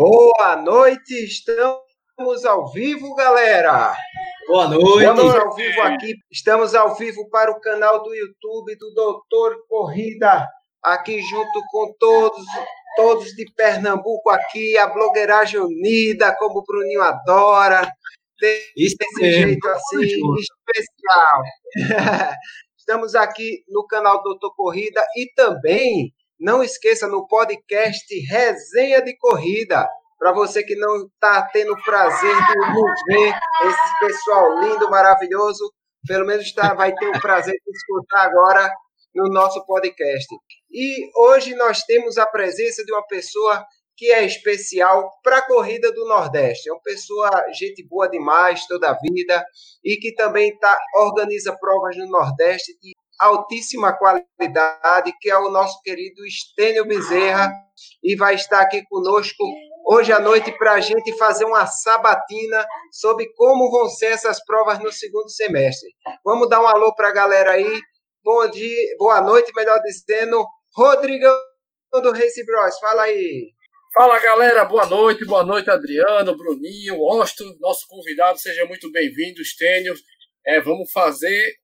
Boa noite, estamos ao vivo, galera. Boa noite. Estamos ao vivo aqui, estamos ao vivo para o canal do YouTube do Doutor Corrida, aqui junto com todos, todos de Pernambuco aqui, a blogueiragem unida, como o Bruninho adora. Desse jeito assim, especial. Estamos aqui no canal Doutor Corrida e também não esqueça no podcast Resenha de Corrida. Para você que não está tendo o prazer de ver, esse pessoal lindo, maravilhoso, pelo menos tá, vai ter o prazer de escutar agora no nosso podcast. E hoje nós temos a presença de uma pessoa que é especial para a corrida do Nordeste. É uma pessoa, gente boa demais toda a vida e que também tá, organiza provas no Nordeste de altíssima qualidade, que é o nosso querido Estênio Bezerra, e vai estar aqui conosco hoje à noite para a gente fazer uma sabatina sobre como vão ser essas provas no segundo semestre. Vamos dar um alô para a galera aí. Bom dia, boa noite, melhor dizendo. Rodrigão do Race Bros, fala aí. Fala galera, boa noite, boa noite Adriano, Bruninho, Osto, nosso convidado, seja muito bem-vindo, Estênio. É, vamos fazer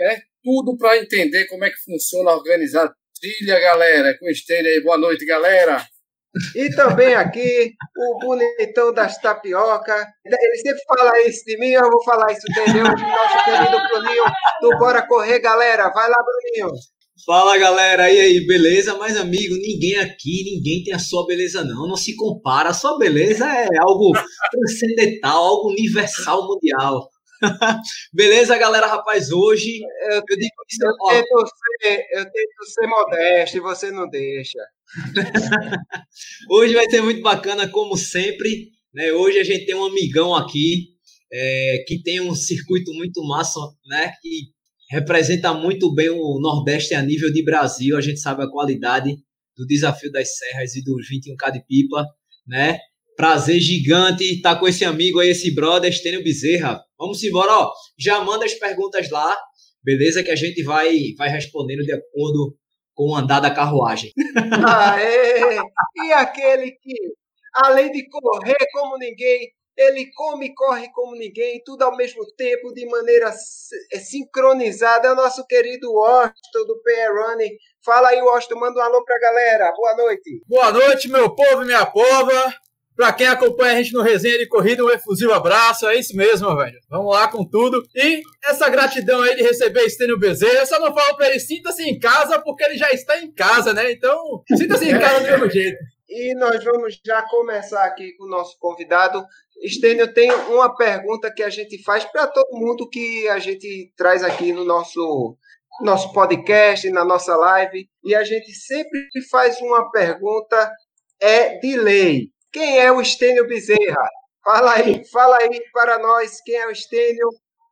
é, tudo para entender como é que funciona organizar trilha, galera. Com Estênio aí, boa noite, galera. E também aqui o bonitão das tapioca. Ele sempre fala isso de mim, eu vou falar isso dele hoje, nosso querido Bruninho do Bora Correr, galera. Vai lá, Bruninho. Fala galera, e aí, beleza? Mas amigo, ninguém aqui, ninguém tem a sua beleza não, não se compara. A sua beleza é algo transcendental, algo universal, mundial. beleza, galera, rapaz, hoje eu, eu digo isso, eu, ó, tento ser, eu tento ser modesto e você não deixa. hoje vai ser muito bacana, como sempre. Né? Hoje a gente tem um amigão aqui é, que tem um circuito muito massa, né? Que representa muito bem o Nordeste a nível de Brasil. A gente sabe a qualidade do desafio das serras e dos 21K de pipa, né? Prazer gigante estar com esse amigo aí, esse brother, Estênio Bezerra. Vamos embora, ó. Já manda as perguntas lá, beleza? Que a gente vai, vai respondendo de acordo com o andar da carruagem. Aê! E aquele que, além de correr como ninguém, ele come e corre como ninguém, tudo ao mesmo tempo, de maneira é, sincronizada. É o nosso querido Washington do PR Running. Fala aí, Washington, manda um alô pra galera. Boa noite. Boa noite, meu povo e minha pova. Pra quem acompanha a gente no Resenha de Corrida, um efusivo abraço. É isso mesmo, velho. Vamos lá com tudo. E essa gratidão aí de receber Estênio Bezerra. Eu só não falo pra ele, sinta-se em casa, porque ele já está em casa, né? Então, sinta-se em casa do mesmo jeito. E nós vamos já começar aqui com o nosso convidado. Estênio, tem uma pergunta que a gente faz para todo mundo que a gente traz aqui no nosso, nosso podcast, na nossa live. E a gente sempre faz uma pergunta é de lei. Quem é o Estênio Bezerra? Fala aí, fala aí para nós quem é o Estênio.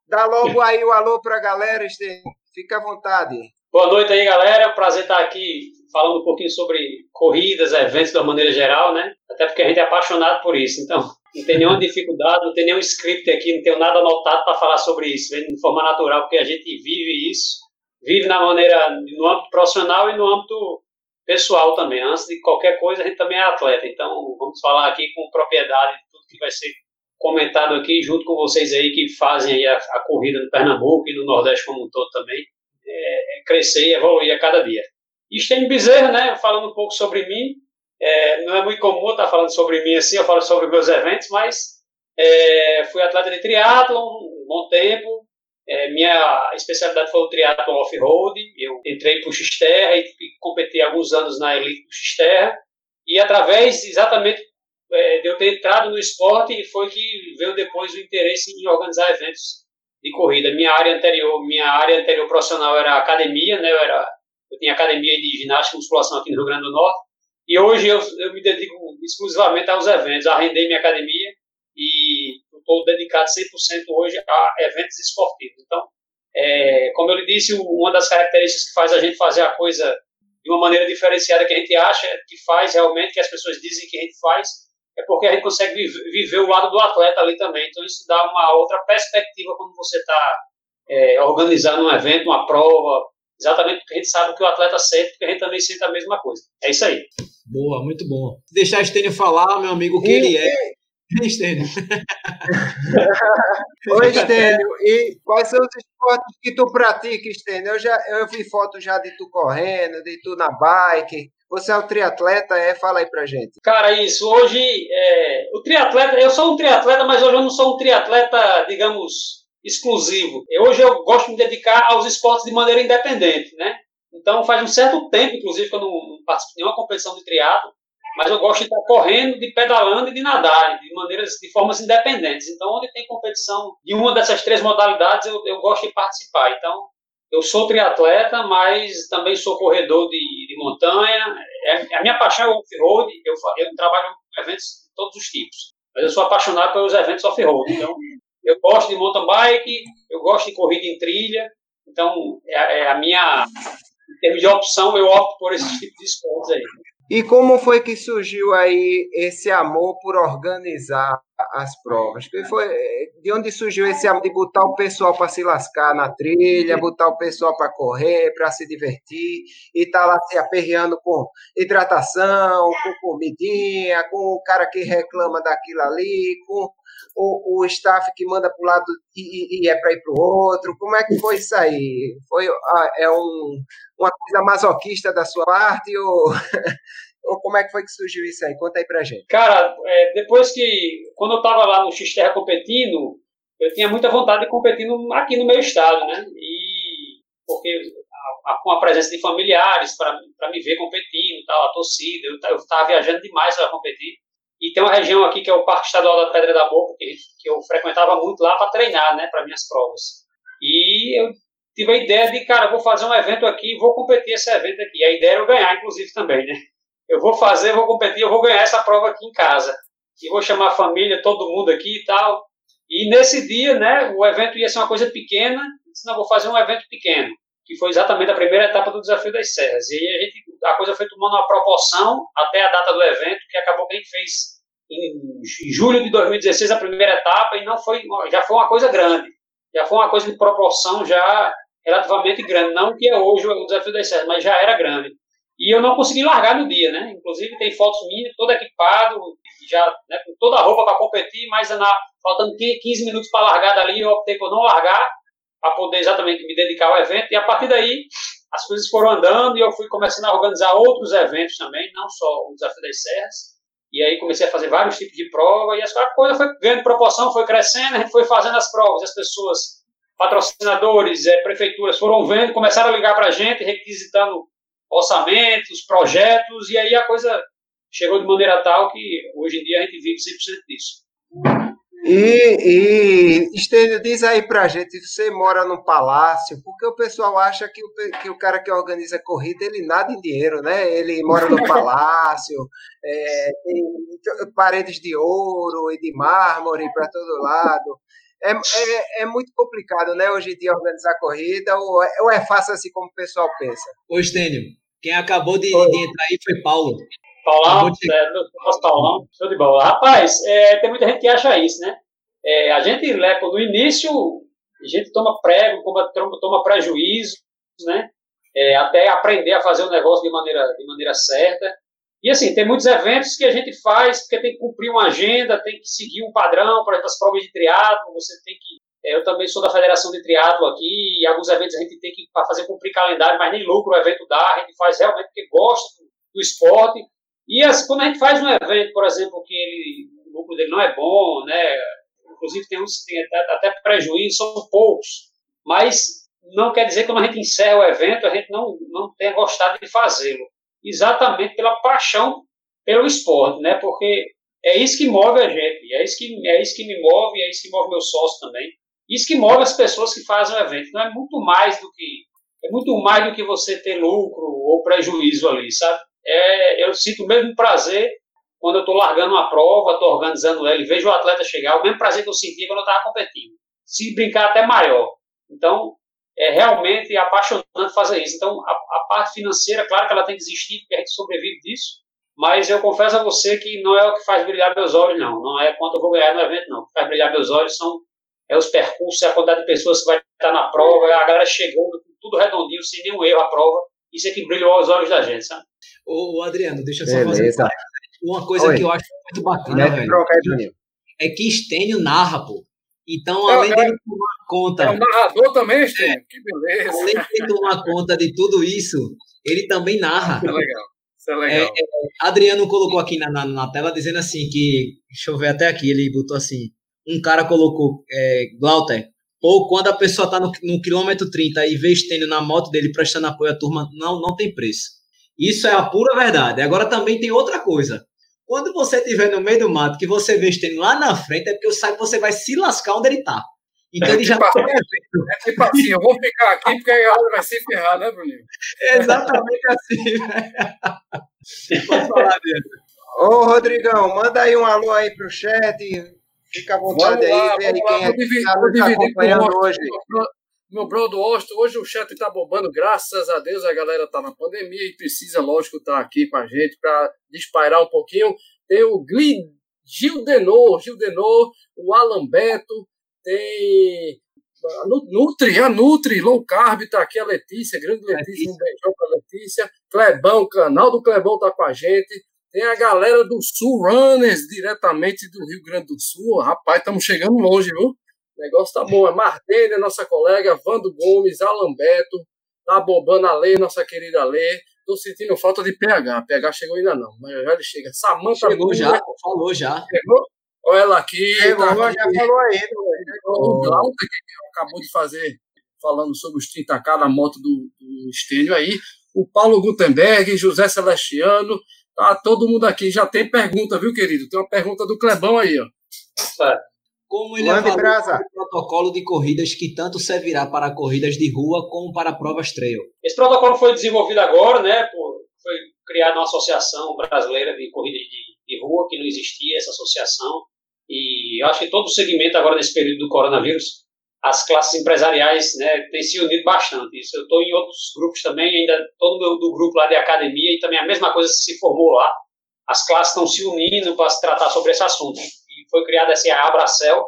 Dá logo aí o alô para a galera, Estênio. Fica à vontade. Boa noite aí, galera. Prazer estar aqui falando um pouquinho sobre corridas, eventos de uma maneira geral, né? Até porque a gente é apaixonado por isso. Então, não tem nenhuma dificuldade, não tem nenhum script aqui, não tenho nada anotado para falar sobre isso, vem de forma natural, porque a gente vive isso, vive na maneira, no âmbito profissional e no âmbito pessoal também. Antes de qualquer coisa, a gente também é atleta. Então, vamos falar aqui com propriedade de tudo que vai ser comentado aqui, junto com vocês aí que fazem aí a, a corrida no Pernambuco e no Nordeste como um todo também, é, é crescer e evoluir a cada dia. E Stênio Bezerra, né, falando um pouco sobre mim, é, não é muito comum estar falando sobre mim assim, eu falo sobre meus eventos, mas é, fui atleta de triatlon um bom tempo. É, minha especialidade foi o triatlon off-road. Eu entrei para o X-Terra e, competi alguns anos na elite do X-Terra. E através exatamente é, de eu ter entrado no esporte, foi que veio depois o interesse em organizar eventos de corrida. Minha área anterior, minha área anterior profissional era academia, né? Eu, era, eu tinha academia de ginástica e musculação aqui no Rio Grande do Norte. E hoje eu, eu me dedico exclusivamente aos eventos, arrendei minha academia estou dedicado 100% hoje a eventos esportivos. Então, é, como eu lhe disse, uma das características que faz a gente fazer a coisa de uma maneira diferenciada que a gente acha que faz realmente, que as pessoas dizem que a gente faz, é porque a gente consegue viver, viver o lado do atleta ali também. Então, isso dá uma outra perspectiva quando você está é, organizando um evento, uma prova, exatamente porque a gente sabe que o atleta sente, porque a gente também sente a mesma coisa. É isso aí. Boa, muito bom. Deixar Estênio falar, meu amigo, o que e, ele é. Estênio. Oi, Estênio. E quais são os esportes que tu pratica, Estênio? Eu, já, eu vi fotos já de tu correndo, de tu na bike. Você é o triatleta, é? Fala aí pra gente. Cara, isso. Hoje, é, o triatleta, eu sou um triatleta, mas hoje eu não sou um triatleta, digamos, exclusivo. Hoje eu gosto de me dedicar aos esportes de maneira independente, né? Então faz um certo tempo, inclusive, que eu não, não participo de nenhuma competição de triatlo, mas eu gosto de estar correndo, de pedalando e de nadar, de maneiras, de formas independentes. Então, onde tem competição de uma dessas três modalidades, eu, eu gosto de participar. Então, eu sou triatleta, mas também sou corredor de, de montanha. É, a minha paixão é o off-road. Eu, eu trabalho em eventos de todos os tipos. Mas eu sou apaixonado pelos eventos off-road. Então, eu gosto de mountain bike, eu gosto de corrida em trilha. Então, é, é a minha. Em termos de opção, eu opto por esses tipos de esportes aí. E como foi que surgiu aí esse amor por organizar as provas? Foi, de onde surgiu esse amor de botar o pessoal para se lascar na trilha, botar o pessoal para correr, para se divertir, e estar tá lá se aperreando com hidratação, com comidinha, com o cara que reclama daquilo ali, com o, o staff que manda para um lado e, e é para ir para o outro? Como é que foi isso aí? Foi, ah, é um, uma coisa masoquista da sua parte ou, ou como é que foi que surgiu isso aí? Conta aí para gente. Cara, é, depois que, quando eu estava lá no Xterra competindo, eu tinha muita vontade de competir no, aqui no meu estado, né? E porque com a, a, presença de familiares para me ver competindo, tal, a torcida, eu estava viajando demais para competir. E tem uma região aqui que é o Parque Estadual da Pedra da Boca, que, que eu frequentava muito lá para treinar, né, para minhas provas. E eu tive a ideia de, cara, vou fazer um evento aqui, vou competir esse evento aqui. A ideia era eu ganhar, inclusive, também, né? Eu vou fazer, vou competir, eu vou ganhar essa prova aqui em casa. E vou chamar a família, todo mundo aqui e tal. E nesse dia, né, o evento ia ser uma coisa pequena, eu disse, não, vou fazer um evento pequeno, que foi exatamente a primeira etapa do Desafio das Serras. E a, gente, a coisa foi tomando uma proporção até a data do evento, que acabou que a gente fez em julho de 2016 a primeira etapa e não foi já foi uma coisa grande já foi uma coisa de proporção já relativamente grande não que é hoje o desafio das serras mas já era grande e eu não consegui largar no dia né? Inclusive tem fotos minhas todo equipado já né, com toda a roupa para competir mas na, faltando 15 minutos para largar dali eu optei por não largar para poder exatamente me dedicar ao evento. E a partir daí as coisas foram andando e eu fui começando a organizar outros eventos também não só o desafio das serras. E aí comecei a fazer vários tipos de prova e a coisa foi ganhando proporção, foi crescendo, a gente foi fazendo as provas, as pessoas, patrocinadores, é, prefeituras foram vendo, começaram a ligar para a gente, requisitando orçamentos, projetos, e aí a coisa chegou de maneira tal que hoje em dia a gente vive 100% disso. E, e Estênio, diz aí pra gente, você mora num palácio, porque o pessoal acha que o, que o cara que organiza corrida, ele nada em dinheiro, né? Ele mora no palácio, é, tem paredes de ouro e de mármore para todo lado. É, é, é, muito complicado, né, hoje em dia, organizar corrida, ou é, ou é fácil assim como o pessoal pensa? Ô, Estênio, quem acabou de, de entrar aí foi Paulo. Paulão, é, nosso Paulão, show de bola. Rapaz, é, tem muita gente que acha isso, né? É, a gente, no início, a gente toma prego, toma, toma prejuízo, né? É, até aprender a fazer o negócio de maneira, de maneira certa. E assim, tem muitos eventos que a gente faz porque tem que cumprir uma agenda, tem que seguir um padrão, para as provas de triatlo, você tem que eu também sou da Federação de Triatlo aqui, e alguns eventos a gente tem que fazer cumprir calendário, mas nem lucro o evento dá, a gente faz realmente porque gosta do, esporte, e as, quando a gente faz um evento, por exemplo, que ele, o lucro dele não é bom, né? Inclusive tem uns tem até, até prejuízo, são poucos. Mas não quer dizer que quando a gente encerra o evento, a gente não, não tenha gostado de fazê-lo. Exatamente pela paixão pelo esporte, né? Porque é isso que move a gente, é isso que, é isso que me move, é isso que move meu sócio também. Isso que move as pessoas que fazem o evento. Não é muito mais do que é muito mais do que você ter lucro ou prejuízo ali, sabe? é, eu sinto o mesmo prazer quando eu estou largando uma prova, estou organizando ela e vejo o atleta chegar, o mesmo prazer que eu sentia quando eu estava competindo. Se brincar até maior. Então, é realmente apaixonante fazer isso. Então, a, a, parte financeira, claro que ela tem que existir, porque a gente sobrevive disso, mas eu confesso a você que não é o que faz brilhar meus olhos, não. Não é quanto eu vou ganhar no evento, não. O que faz brilhar meus olhos são é os percursos, é a quantidade de pessoas que vai estar na prova, a galera chegando com tudo redondinho, sem nenhum erro a prova. Isso é que brilhou aos olhos da gente, sabe? Ô, Adriano, deixa eu só Beleza. fazer uma coisa Oi. que eu acho muito bacana, velho. É que Stênio narra, pô. Então, além é, dele tomar conta. É o narrador também, Stênio? É, que beleza. Além de tomar conta de tudo isso, ele também narra. É legal. Isso é legal. É, é, Adriano colocou aqui na, na, na, tela dizendo assim que. Deixa eu ver até aqui, ele botou assim. Um cara colocou, é, Glauter, ou quando a pessoa está no, no quilômetro 30 e vê Stênio na moto dele prestando apoio à turma, não, não tem preço. Isso é a pura verdade. Agora também tem outra coisa. Quando você estiver no meio do mato, que você vê Stênio lá na frente, é porque eu sabe que você vai se lascar onde ele está. Então é ele já tipo, tá É tipo assim, eu vou ficar aqui porque a galera vai se ferrar, né, Bruninho? Exatamente assim, Pode falar, Ô, Rodrigão, manda aí um alô aí pro chat. Fica à vontade lá, aí, vê aí quem é que está nos acompanhando hoje. Meu brother Austin, hoje o chat está bombando, graças a Deus a galera está na pandemia e precisa, lógico, estar tá aqui com a gente para dispairar um pouquinho. Tem o Gil Gildenor, Gildenor, o Alan Beto, tem a Nutri, a Nutri, Low Carb, tá aqui a Letícia, grande Letícia, um beijão pra Letícia. Clebão, canal do Clebão tá com a gente. Tem a galera do Sul Runners, diretamente do Rio Grande do Sul. Rapaz, estamos chegando longe, viu? O negócio tá bom. É Martênia, nossa colega, Vando Gomes, Alan Beto, tá bombando a Lê, nossa querida Lê. Tô sentindo falta de PH. PH chegou ainda não, mas já ele chega. Samanta Chegou já, falou já. Chegou? Olha ela aqui. Chegou, tá aqui. já falou aí. O Glauco, que acabou de fazer, falando sobre os 30K na moto do, do Estênio aí. O Paulo Gutenberg, José Celestiano. Tá todo mundo aqui. Já tem pergunta, viu, querido? Tem uma pergunta do Clebão aí, ó. Como ele avaliou o protocolo de corridas que tanto servirá para corridas de rua como para provas trail? Esse protocolo foi desenvolvido agora, né? Por, foi criada uma associação brasileira de corridas de, de rua, que não existia essa associação. E eu acho que todo o segmento agora nesse período do coronavírus, as classes empresariais né, têm se unido bastante. Isso eu estou em outros grupos também, ainda estou no do grupo lá de academia e também a mesma coisa se formou lá. As classes estão se unindo para se tratar sobre esse assunto. E foi criada essa Abracel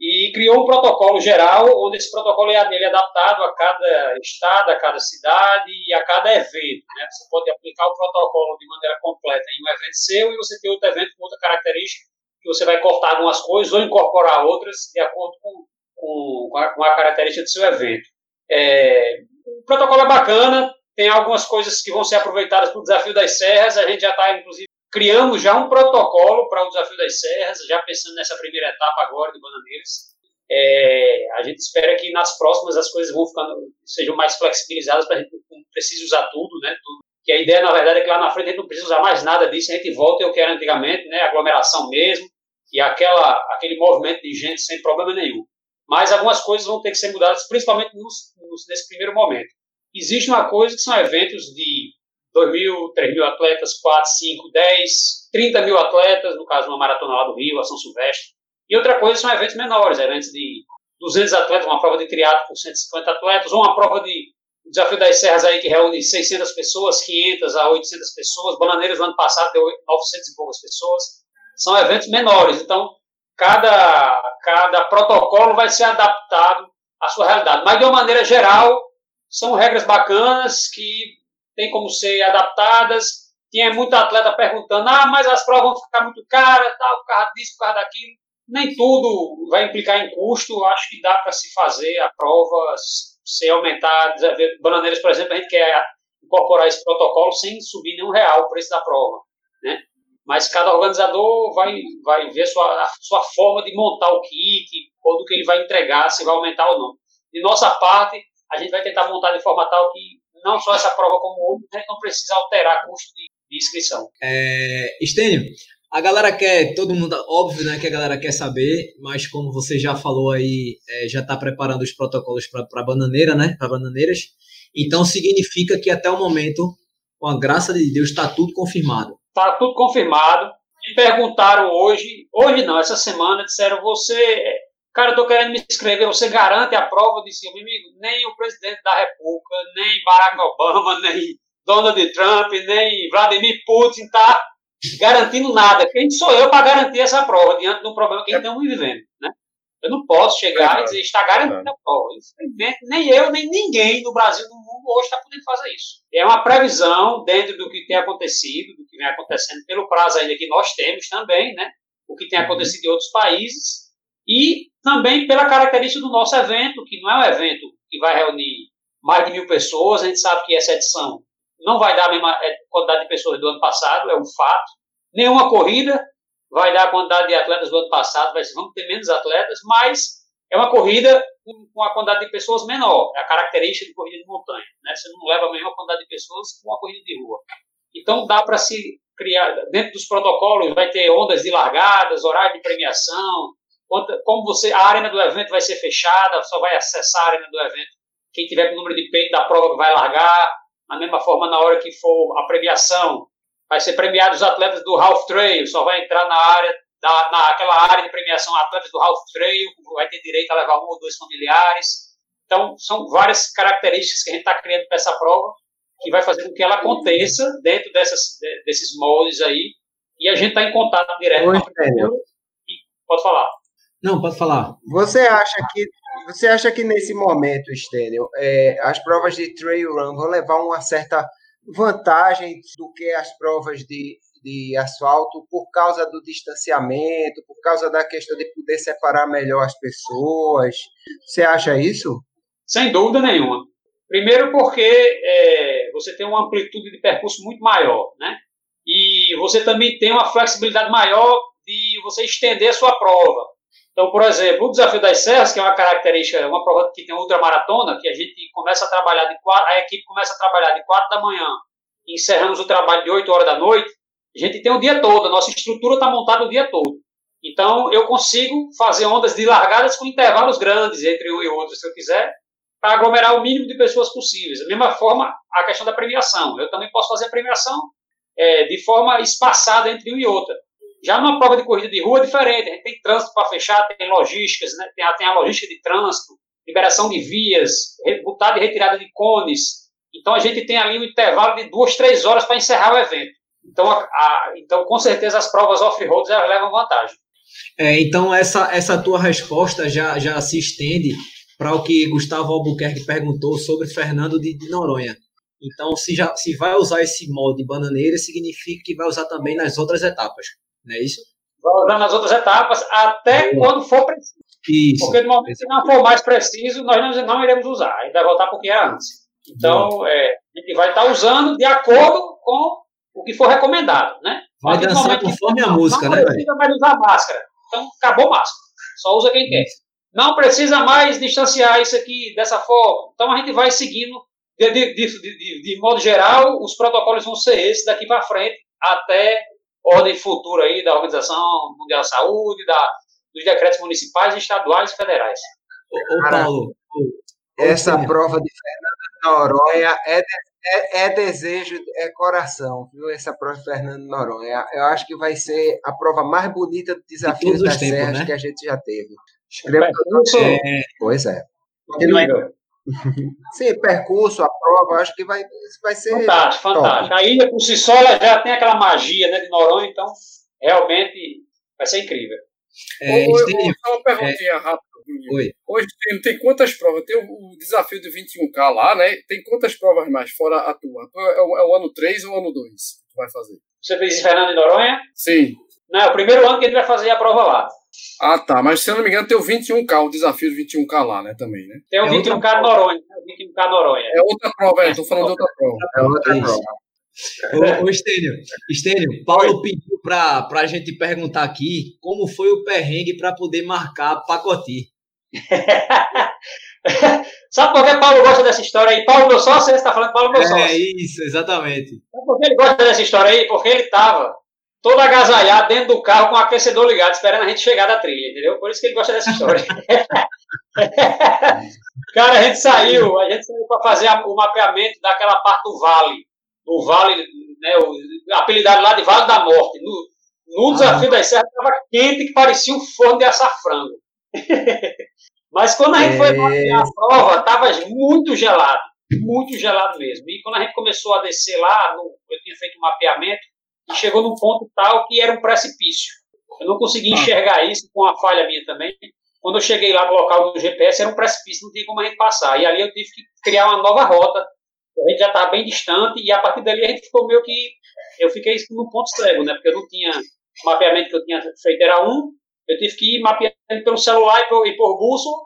e criou um protocolo geral, onde esse protocolo é, ele é adaptado a cada estado, a cada cidade e a cada evento. Né? Você pode aplicar o protocolo de maneira completa em um evento seu e você tem outro evento com outra característica que você vai cortar algumas coisas ou incorporar outras de acordo com, com, com, a, com a, característica do seu evento. É, o protocolo é bacana, tem algumas coisas que vão ser aproveitadas para o Desafio das Serras, a gente já está, inclusive, criando já um protocolo para o Desafio das Serras, já pensando nessa primeira etapa agora de Bananeiras. É, a gente espera que nas próximas as coisas vão ficando, sejam mais flexibilizadas para a gente não precise usar tudo, né? Tudo. Que a ideia, na verdade, é que lá na frente a gente não precisa usar mais nada disso, a gente volta ao que era antigamente, né? Aglomeração mesmo, e aquela, aquele movimento de gente sem problema nenhum. Mas algumas coisas vão ter que ser mudadas, principalmente nos, nos, nesse primeiro momento. Existe uma coisa que são eventos de 2 mil, 3 mil atletas, 4, 5, 10, 30 mil atletas, no caso uma maratona lá do Rio, a São Silvestre. E outra coisa são eventos menores, eventos de 200 atletas, uma prova de triatlo com 150 atletas, ou uma prova de Desafio das Serras aí que reúne 600 pessoas, 500 a 800 pessoas. Bananeiras no ano passado deu 900 e poucas pessoas são eventos menores. Então, cada, cada protocolo vai ser adaptado à sua realidade. Mas, de uma maneira geral, são regras bacanas que têm como ser adaptadas. Tinha muito atleta perguntando: ah, mas as provas vão ficar muito caras, tal, por causa disso, por causa daquilo. Nem tudo vai implicar em custo. Acho que dá para se fazer a prova sem aumentar. Bananeiras, por exemplo, a gente quer incorporar esse protocolo sem subir nenhum real o preço da prova. Né? Mas cada organizador vai, vai ver sua, a sua forma de montar o kit, ou do que ele vai entregar, se vai aumentar ou não. De nossa parte, a gente vai tentar montar de forma tal que não só essa prova como outra, a gente não precisa alterar custo de, de inscrição. É, Estênio, a galera quer, todo mundo, óbvio né, que a galera quer saber, mas como você já falou aí, é, já está preparando os protocolos para bananeira, né, para bananeiras, então significa que até o momento, com a graça de Deus, está tudo confirmado. Está tudo confirmado. Me perguntaram hoje, hoje não, essa semana, disseram: você, cara, estou querendo me inscrever, você garante a prova? Eu disse: meu amigo, nem o presidente da República, nem Barack Obama, nem Donald Trump, nem Vladimir Putin tá garantindo nada. Quem sou eu para garantir essa prova diante de um problema que gente estamos vivendo, né? Eu não posso chegar é, e dizer, está garantido a prova. Infelizmente, nem eu, nem ninguém no Brasil, no mundo, hoje está podendo fazer isso. É uma previsão dentro do que tem acontecido, do que vem acontecendo, pelo prazo ainda que nós temos também, né? O que tem uhum. acontecido em outros países, e também pela característica do nosso evento, que não é um evento que vai reunir mais de mil pessoas, a gente sabe que essa edição não vai dar a mesma é, quantidade de pessoas do ano passado, é um fato. Nenhuma corrida vai dar a quantidade de atletas do ano passado, vai, vamos ter menos atletas, mas é uma corrida com a quantidade de pessoas menor, é a característica de corrida de montanha. Né? Você não leva a mesma quantidade de pessoas com uma corrida de rua. Então dá para se criar, dentro dos protocolos, vai ter ondas de largadas, horário de premiação, como você, a arena do evento vai ser fechada, só vai acessar a arena do evento quem tiver com o número de peito da prova vai largar, da mesma forma na hora que for a premiação, vai ser premiado os atletas do Half Trail, só vai entrar na área, da, naquela área de premiação atletas do Half Trail, vai ter direito a levar um ou dois familiares. Então, são várias características que a gente está criando para essa prova, que vai fazer com que ela aconteça dentro dessas, desses moldes aí, e a gente está em contato direto Oi, com a prefeitura. Pode falar. Não, pode falar. Você acha que você acha que nesse momento, Stênio, é, as provas de trail run vão levar uma certa vantagem do que as provas de, de asfalto por causa do distanciamento, por causa da questão de poder separar melhor as pessoas? Você acha isso? Sem dúvida nenhuma. Primeiro porque é, você tem uma amplitude de percurso muito maior, né? E você também tem uma flexibilidade maior de você estender a sua prova. Então, por exemplo, o Desafio das Serras, que é uma característica, uma prova que tem ultramaratona, que a gente começa a trabalhar de quatro, a equipe começa a trabalhar de 4 da manhã e encerramos o trabalho de 8 horas da noite, a gente tem o dia todo, a nossa estrutura está montada o dia todo. Então, eu consigo fazer ondas de largadas com intervalos grandes entre um e outro, se eu quiser, para aglomerar o mínimo de pessoas possíveis. Da mesma forma, a questão da premiação. Eu também posso fazer a premiação é, de forma espaçada entre um e outra. Já numa prova de corrida de rua é diferente, a gente tem trânsito para fechar, tem logísticas, né? tem, a, tem a logística de trânsito, liberação de vias, botada e retirada de cones. Então a gente tem ali um intervalo de duas, três horas para encerrar o evento. Então, a, a, então com certeza as provas off-road levam vantagem. É, então essa, essa tua resposta já, já se estende para o que Gustavo Albuquerque perguntou sobre Fernando de, de Noronha. Então, se, já, se vai usar esse molde bananeira, significa que vai usar também nas outras etapas não é isso? Vamos nas outras etapas até quando for preciso. Isso. Porque no momento que não for mais preciso, nós não, não iremos usar. A gente vai voltar porque é antes. Então, é, a gente vai estar usando de acordo com o que for recomendado, né? Vai dançar conforme a música, não né? Não precisa mais usar máscara. Então, acabou máscara. Só usa quem quer. Não precisa mais distanciar isso aqui dessa forma. Então, a gente vai seguindo, de, de, de, de modo geral, os protocolos vão ser esses daqui para frente até ordem futura aí da Organização Mundial da Saúde, da, dos decretos municipais, estaduais e federais. Ô, Paulo, essa prova de Fernando Noronha é, de, é, é, desejo, é coração, viu? Essa prova de Fernando Noronha. Eu acho que vai ser a prova mais bonita do desafio das tempos, serras né? que a gente já teve. Escreva é, Pois é. Sim, percurso, a prova, acho que vai, vai ser. Fantástico, top. fantástico. A ilha por si só já tem aquela magia né, de Noronha, então realmente vai ser incrível. É, Ô, tem... Só uma perguntinha é... rápida. Oi. Hoje tem, tem quantas provas? Tem o, o, desafio do 21K lá, né? Tem quantas provas mais fora a tua? É, o, é o ano 3 ou o ano 2 que tu vai fazer? Você fez em Fernando de Noronha? Sim. Não, é o primeiro ano que a gente vai fazer a prova lá. Ah, tá. Mas se eu não me engano, tem o 21K, o desafio do 21K lá, né? Também, né? Tem o é 21K Noronha. Né? 21K Noronha. É outra prova, é. Tô falando de outra prova. É outra prova. Ô, ô Estênio, Estênio, Paulo Oi. pediu para a gente perguntar aqui como foi o perrengue para poder marcar Pacoti. Sabe por que Paulo gosta dessa história aí? Paulo, meu sócio, você está falando Paulo, meu é, sócio. É isso, exatamente. Sabe por que ele gosta dessa história aí? Porque ele estava todo agasalhado dentro do carro com o aquecedor ligado, esperando a gente chegar da trilha, entendeu? Por isso que ele gosta dessa história. Cara, a gente saiu, a gente saiu para fazer o mapeamento daquela parte do vale, do vale, né, o, apelidado lá de Vale da Morte. No, no desafio ah. das serras estava quente que parecia um forno de açafrango. Mas quando a gente é... foi mapear a prova, estava muito gelado, muito gelado mesmo. E quando a gente começou a descer lá, no, eu tinha feito um mapeamento, e chegou num ponto tal que era um precipício. Eu não consegui ah. enxergar isso, com a falha minha também. quando eu cheguei lá no local do GPS, era um precipício, não tinha como a gente passar. E ali eu tive que criar uma nova rota. A gente já estava bem distante, e a partir dali a gente ficou meio que. Eu fiquei no ponto cego, né? Porque eu não tinha. O mapeamento que eu tinha feito era um, eu tive que ir mapeando pelo celular e por, e por bússola,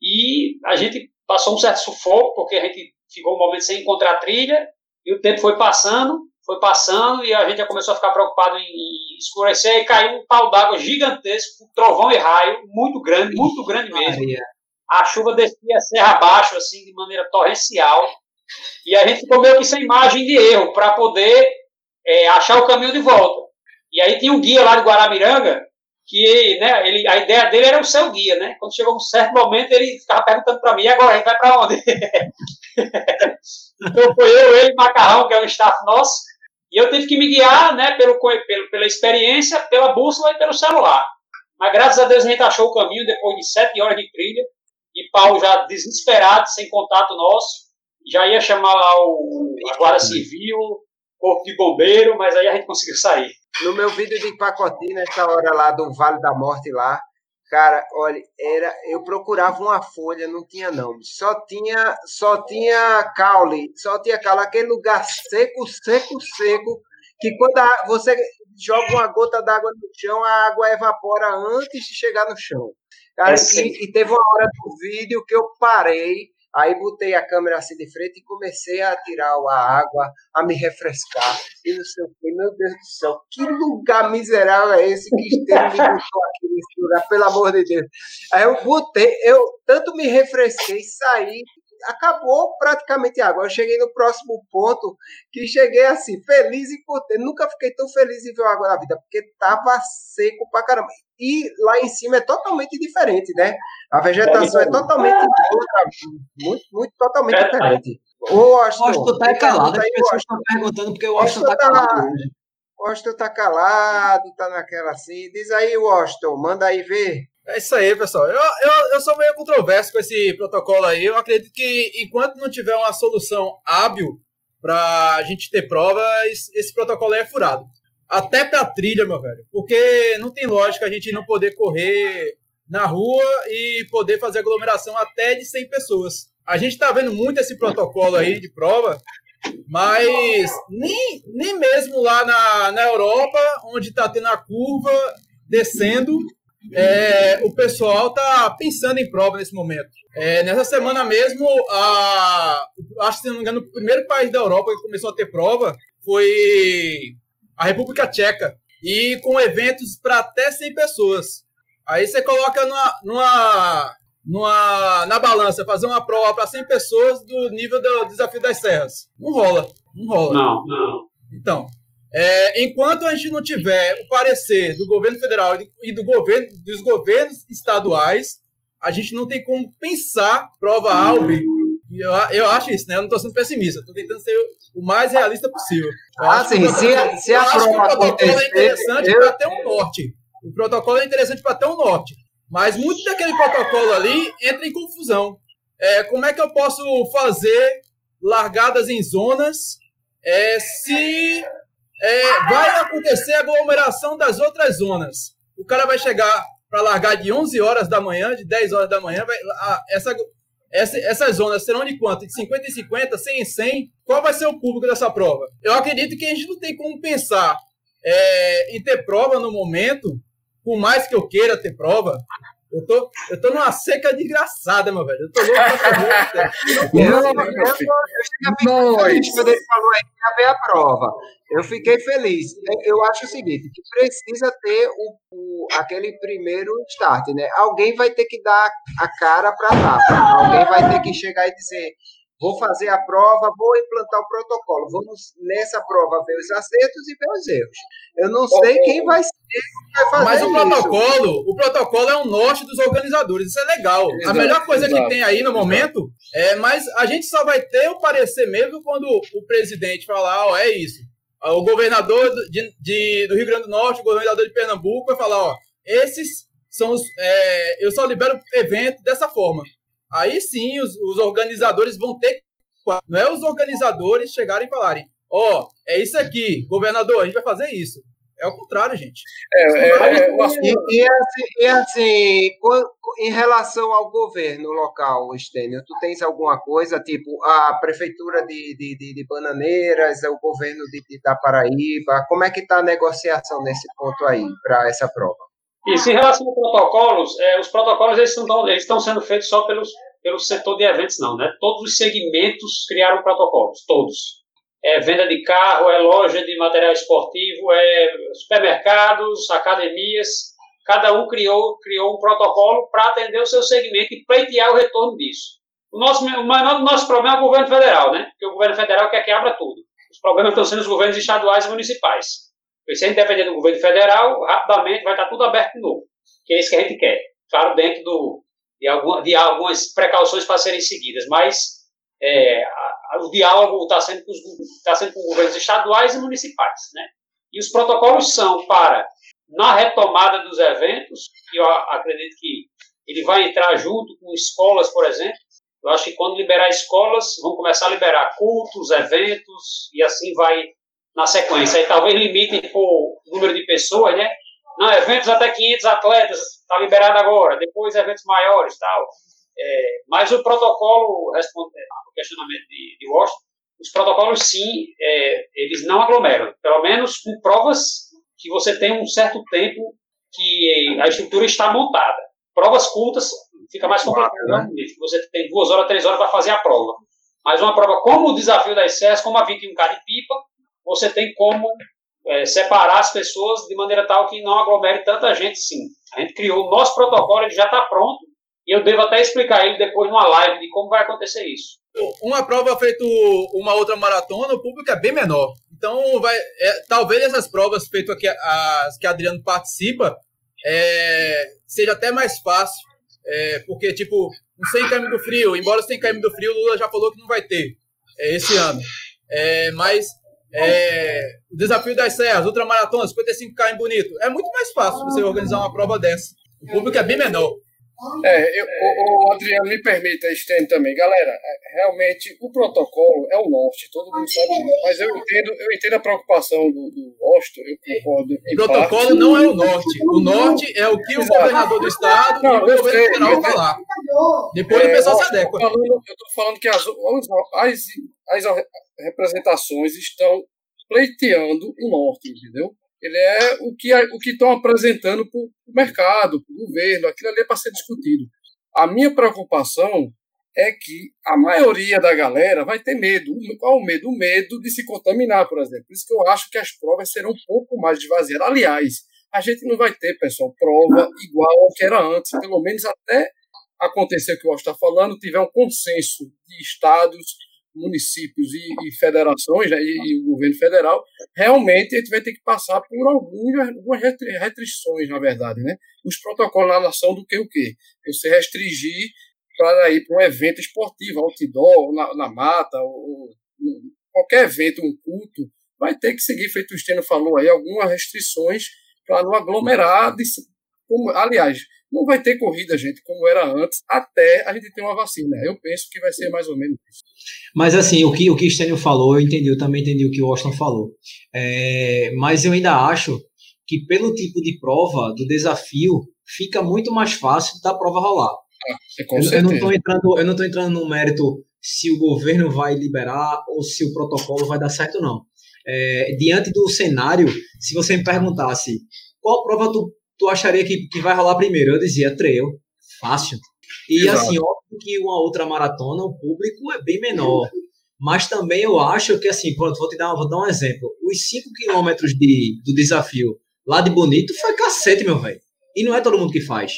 e a gente passou um certo sufoco, porque a gente ficou um momento sem encontrar trilha, e o tempo foi passando, foi passando, e a gente já começou a ficar preocupado em, escurecer, e caiu um pau d'água gigantesco, trovão e raio, muito grande, muito grande mesmo. A chuva descia a serra abaixo, assim, de maneira torrencial, e a gente ficou meio que sem margem de erro para poder é, achar o caminho de volta. E aí tinha um guia lá de Guaramiranga, que né, ele, a ideia dele era o seu guia, né? Quando chegou um certo momento, ele ficava perguntando para mim, agora a gente vai para onde? então foi eu, ele, Macarrão, que é um staff nosso, e eu tive que me guiar né, pelo, pelo, pela experiência, pela bússola e pelo celular. Mas graças a Deus a gente achou o caminho depois de sete horas de trilha, e Paulo já desesperado, sem contato nosso, já ia chamar lá o, a Guarda Civil, Corpo de Bombeiro, mas aí a gente conseguiu sair. No meu vídeo de Pacotinho, nessa hora lá do Vale da Morte lá, cara, olha, era, eu procurava uma folha, não tinha não. Só tinha, só tinha caule, só tinha caule, aquele lugar seco, seco, seco, que quando a, você joga uma gota d'água no chão, a água evapora antes de chegar no chão. Cara, é e, e teve uma hora do vídeo que eu parei Aí botei a câmera assim de frente e comecei a tirar a água, a me refrescar. E não sei o que, meu Deus do céu, que lugar miserável é esse que Estevam me aqui nesse lugar, pelo amor de Deus. Aí eu botei, eu tanto me refresquei, saí, acabou praticamente a água. Eu cheguei no próximo ponto que cheguei assim, feliz e contente. Nunca fiquei tão feliz em ver água na vida, porque tava seco pra caramba. E lá em cima é totalmente diferente, né? A vegetação é totalmente outra, muito, muito totalmente é, diferente. O Washington tá calado, as pessoas estão perguntando porque o Washington tá calado hoje. O Washington tá calado, tá naquela assim. Diz aí, Washington, manda aí ver. É isso aí, pessoal. Eu, eu, eu sou meio controverso com esse protocolo aí. Eu acredito que enquanto não tiver uma solução hábil para a gente ter provas, esse protocolo aí é furado. Até para trilha, meu velho. Porque não tem lógica a gente não poder correr na rua e poder fazer aglomeração até de 100 pessoas. A gente está vendo muito esse protocolo aí de prova, mas nem, nem mesmo lá na, na Europa, onde está tendo a curva descendo, é, o pessoal tá pensando em prova nesse momento. É, nessa semana mesmo, a, acho que se não me engano, o primeiro país da Europa que começou a ter prova foi a República Tcheca. E com eventos para até 100 pessoas. Aí você coloca numa, numa, numa, na balança, fazer uma prova para 100 pessoas do nível do desafio das serras. Não rola. Não rola. Não, não. Então, é, enquanto a gente não tiver o parecer do governo federal e do governo, dos governos estaduais, a gente não tem como pensar prova ALB. Eu, eu acho isso, né? Eu não estou sendo pessimista, estou tentando ser o mais realista possível. Eu ah, sim, se, se a prova o protocolo é interessante eu... para ter um norte. O protocolo é interessante para ter um norte. Mas muito daquele protocolo ali entra em confusão. É, como é que eu posso fazer largadas em zonas é, se é, vai acontecer a aglomeração das outras zonas. O cara vai chegar para largar de 11 horas da manhã, de 10 horas da manhã, vai, a, essa, essa, essas zonas serão de quanto? De 50 em 50, 100 em 100? Qual vai ser o público dessa prova? Eu acredito que a gente não tem como pensar é, em ter prova no momento, por mais que eu queira ter prova, eu tô, eu tô numa seca desgraçada, meu velho. Eu tô louco pra saber. Eu, eu, eu, quando ele falou aí que ia ver a prova. Eu fiquei feliz. Eu acho o seguinte, que precisa ter o, o, aquele primeiro start, né? Alguém vai ter que dar a cara para dar. Alguém vai ter que chegar e dizer, vou fazer a prova, vou implantar o protocolo. Vamos nessa prova ver os acertos e ver os erros. Eu não sei quem vai ser que vai fazer Mas o protocolo, isso. o protocolo é o norte dos organizadores. Isso é legal. Exato, a melhor coisa exato, que tem aí no momento é, mas a gente só vai ter o parecer mesmo quando o presidente falar, ó, oh, é isso. O governador de, de, do Rio Grande do Norte, o governador de Pernambuco vai falar, ó, esses são os, é, eu só libero evento dessa forma. Aí sim, os, os organizadores vão ter. Não é os organizadores chegarem e falarem: Ó, oh, é isso aqui, governador, a gente vai fazer isso. É o contrário, gente. É, é, é, e, e, assim, e assim, em relação ao governo local, Estênio, tu tens alguma coisa, tipo a prefeitura de, de, de, de Bananeiras, o governo de, de, da Paraíba, como é que está a negociação nesse ponto aí, para essa prova? Isso, em relação aos protocolos, é, os protocolos eles estão, eles estão sendo feitos só pelos, pelo setor de eventos, não, né? Todos os segmentos criaram protocolos, todos. É venda de carro, é loja de material esportivo, é supermercados, academias, cada um criou, criou um protocolo para atender o seu segmento e pleitear o retorno disso. O, nosso, o maior nosso problema é o governo federal, né? Porque o governo federal quer que abra tudo. Os problemas estão sendo os governos estaduais e municipais. Se a gente depender do governo federal, rapidamente vai estar tudo aberto de novo. Que é isso que a gente quer. Claro, dentro do, de, algum, de algumas precauções para serem seguidas. Mas é, a, o diálogo está sendo, com tá sendo com governos estaduais e municipais. Né? E os protocolos são para, na retomada dos eventos, que eu acredito que ele vai entrar junto com escolas, por exemplo. Eu acho que quando liberar escolas, vão começar a liberar cultos, eventos, e assim vai na sequência. E talvez limitem por número de pessoas, né? Não, eventos até 500 atletas, está liberado agora. Depois eventos maiores, tal. É, mas o protocolo, respondendo ao questionamento de, de Washington, os protocolos, sim, é, eles não aglomeram. Pelo menos com provas que você tem um certo tempo que a estrutura está montada. Provas curtas fica mais complicado, né? Você tem duas horas, três horas para fazer a prova. Mas uma prova como o desafio das serras, como a 21K de pipa, você tem como é, separar as pessoas de maneira tal que não aglomere tanta gente, sim. A gente criou o nosso protocolo, ele já está pronto, e eu devo até explicar ele depois numa live de como vai acontecer isso. Uma prova feita uma outra maratona, o público é bem menor. Então, vai, é, talvez essas provas feitas aqui, as que Adriano participa, é, seja até mais fácil. É, porque, tipo, um 100 km do frio, embora 100 km do frio, o Lula já falou que não vai ter é, esse ano. É, mas é, o desafio das serras, ultramaratona, 55 km bonito. É muito mais fácil você organizar uma prova dessa. O público é bem menor. É, eu, o, o, Adriano me permita estender também. Galera, é, realmente o protocolo é o norte, todo mundo sabe disso. Mas eu entendo, eu entendo a preocupação do, do Austin, eu concordo. O protocolo parte. não é o norte. O norte é o que o governador do estado não, e o governo sei, federal falar. Depois é, o pessoal se adequa. Eu estou falando que as, as, as representações estão pleiteando o norte, entendeu? Ele é o que o que estão apresentando para o mercado, para o governo, aquilo ali é para ser discutido. A minha preocupação é que a maioria da galera vai ter medo. Qual o medo? O medo de se contaminar, por exemplo. Por isso que eu acho que as provas serão um pouco mais esvaziadas. Aliás, a gente não vai ter, pessoal, prova igual ao que era antes, pelo menos até acontecer o que o Oscar está falando, tiver um consenso de estados municípios e, e federações, né, e, e, o governo federal, realmente a gente vai ter que passar por algumas, algumas restrições, na verdade, né? Os protocolos na nação do que o quê? Você restringir para ir para um evento esportivo, outdoor, na, na mata, ou, ou, qualquer evento, um culto, vai ter que seguir, feito o Steno falou aí, algumas restrições para não aglomerar. De, como, aliás, não vai ter corrida, gente, como era antes, até a gente ter uma vacina. Eu penso que vai ser mais ou menos isso. Mas assim, o que o que Stênio falou, eu entendi, eu também entendi o que o Austin falou. É, mas eu ainda acho que pelo tipo de prova, do desafio, fica muito mais fácil da prova rolar. Ah, eu, eu, não estou entrando, eu não estou entrando no mérito se o governo vai liberar ou se o protocolo vai dar certo ou não. É, diante do cenário, se você me perguntasse qual prova tu tu acharia que, que vai rolar primeiro? Eu dizia trail, fácil. E Exato. assim, óbvio que uma outra maratona, o público é bem menor. Mas também eu acho que, assim, pronto, vou te dar, vou dar um exemplo. Os 5 quilômetros de, do desafio lá de Bonito foi cacete, meu velho. E não é todo mundo que faz.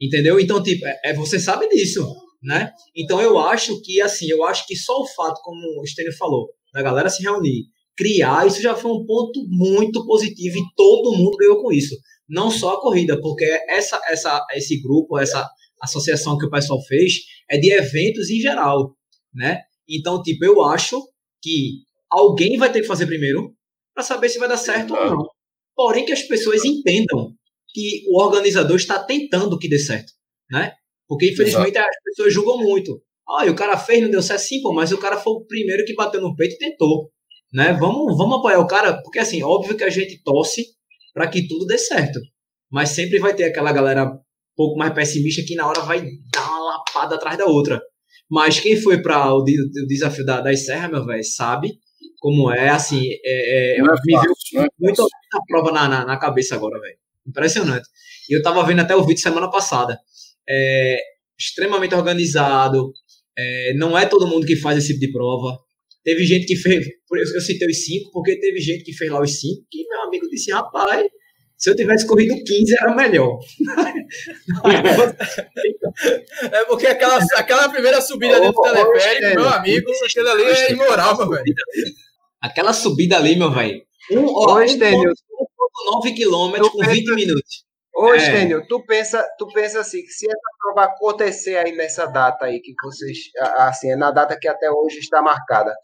Entendeu? Então, tipo, é, é, você sabe disso, né? Então eu acho que, assim, eu acho que só o fato, como o Stênio falou, da galera se reunir, criar, isso já foi um ponto muito positivo e todo mundo ganhou com isso não só a corrida, porque essa, essa, esse grupo, essa associação que o pessoal fez é de eventos em geral, né? Então, tipo, eu acho que alguém vai ter que fazer primeiro para saber se vai dar certo ou não. Porém, que as pessoas entendam que o organizador está tentando que dê certo, né? Porque, infelizmente, Exato. as pessoas julgam muito. Ah, o cara fez, não deu certo, sim, pô, mas o cara foi o primeiro que bateu no peito e tentou, né? Vamos, vamos apoiar o cara, porque, assim, óbvio que a gente torce para que tudo dê certo. Mas sempre vai ter aquela galera um pouco mais pessimista que na hora vai dar uma lapada atrás da outra. Mas quem foi para o, desafio da, das serras, meu velho, sabe como é, assim, é, é, é me fácil, veio não é muita prova na, na, na cabeça agora, velho. Impressionante. E eu tava vendo até o vídeo semana passada. É, extremamente organizado. É, não é todo mundo que faz esse tipo de prova. Teve gente que fez. por isso Eu citei os cinco, porque teve gente que fez lá os cinco, que meu amigo disse, rapaz, se eu tivesse corrido 15 era melhor. É porque aquela, aquela primeira subida Ô, dentro do teleférico, meu amigo, aquilo ali é imoral, meu velho. Aquela subida ali, meu velho. Um, Stênio. 1,9 quilômetros com penso- 20 minutos. Ô, É. Stênio, tu pensa, tu pensa assim, que se essa prova acontecer aí nessa data aí, que vocês, assim, é na data que até hoje está marcada,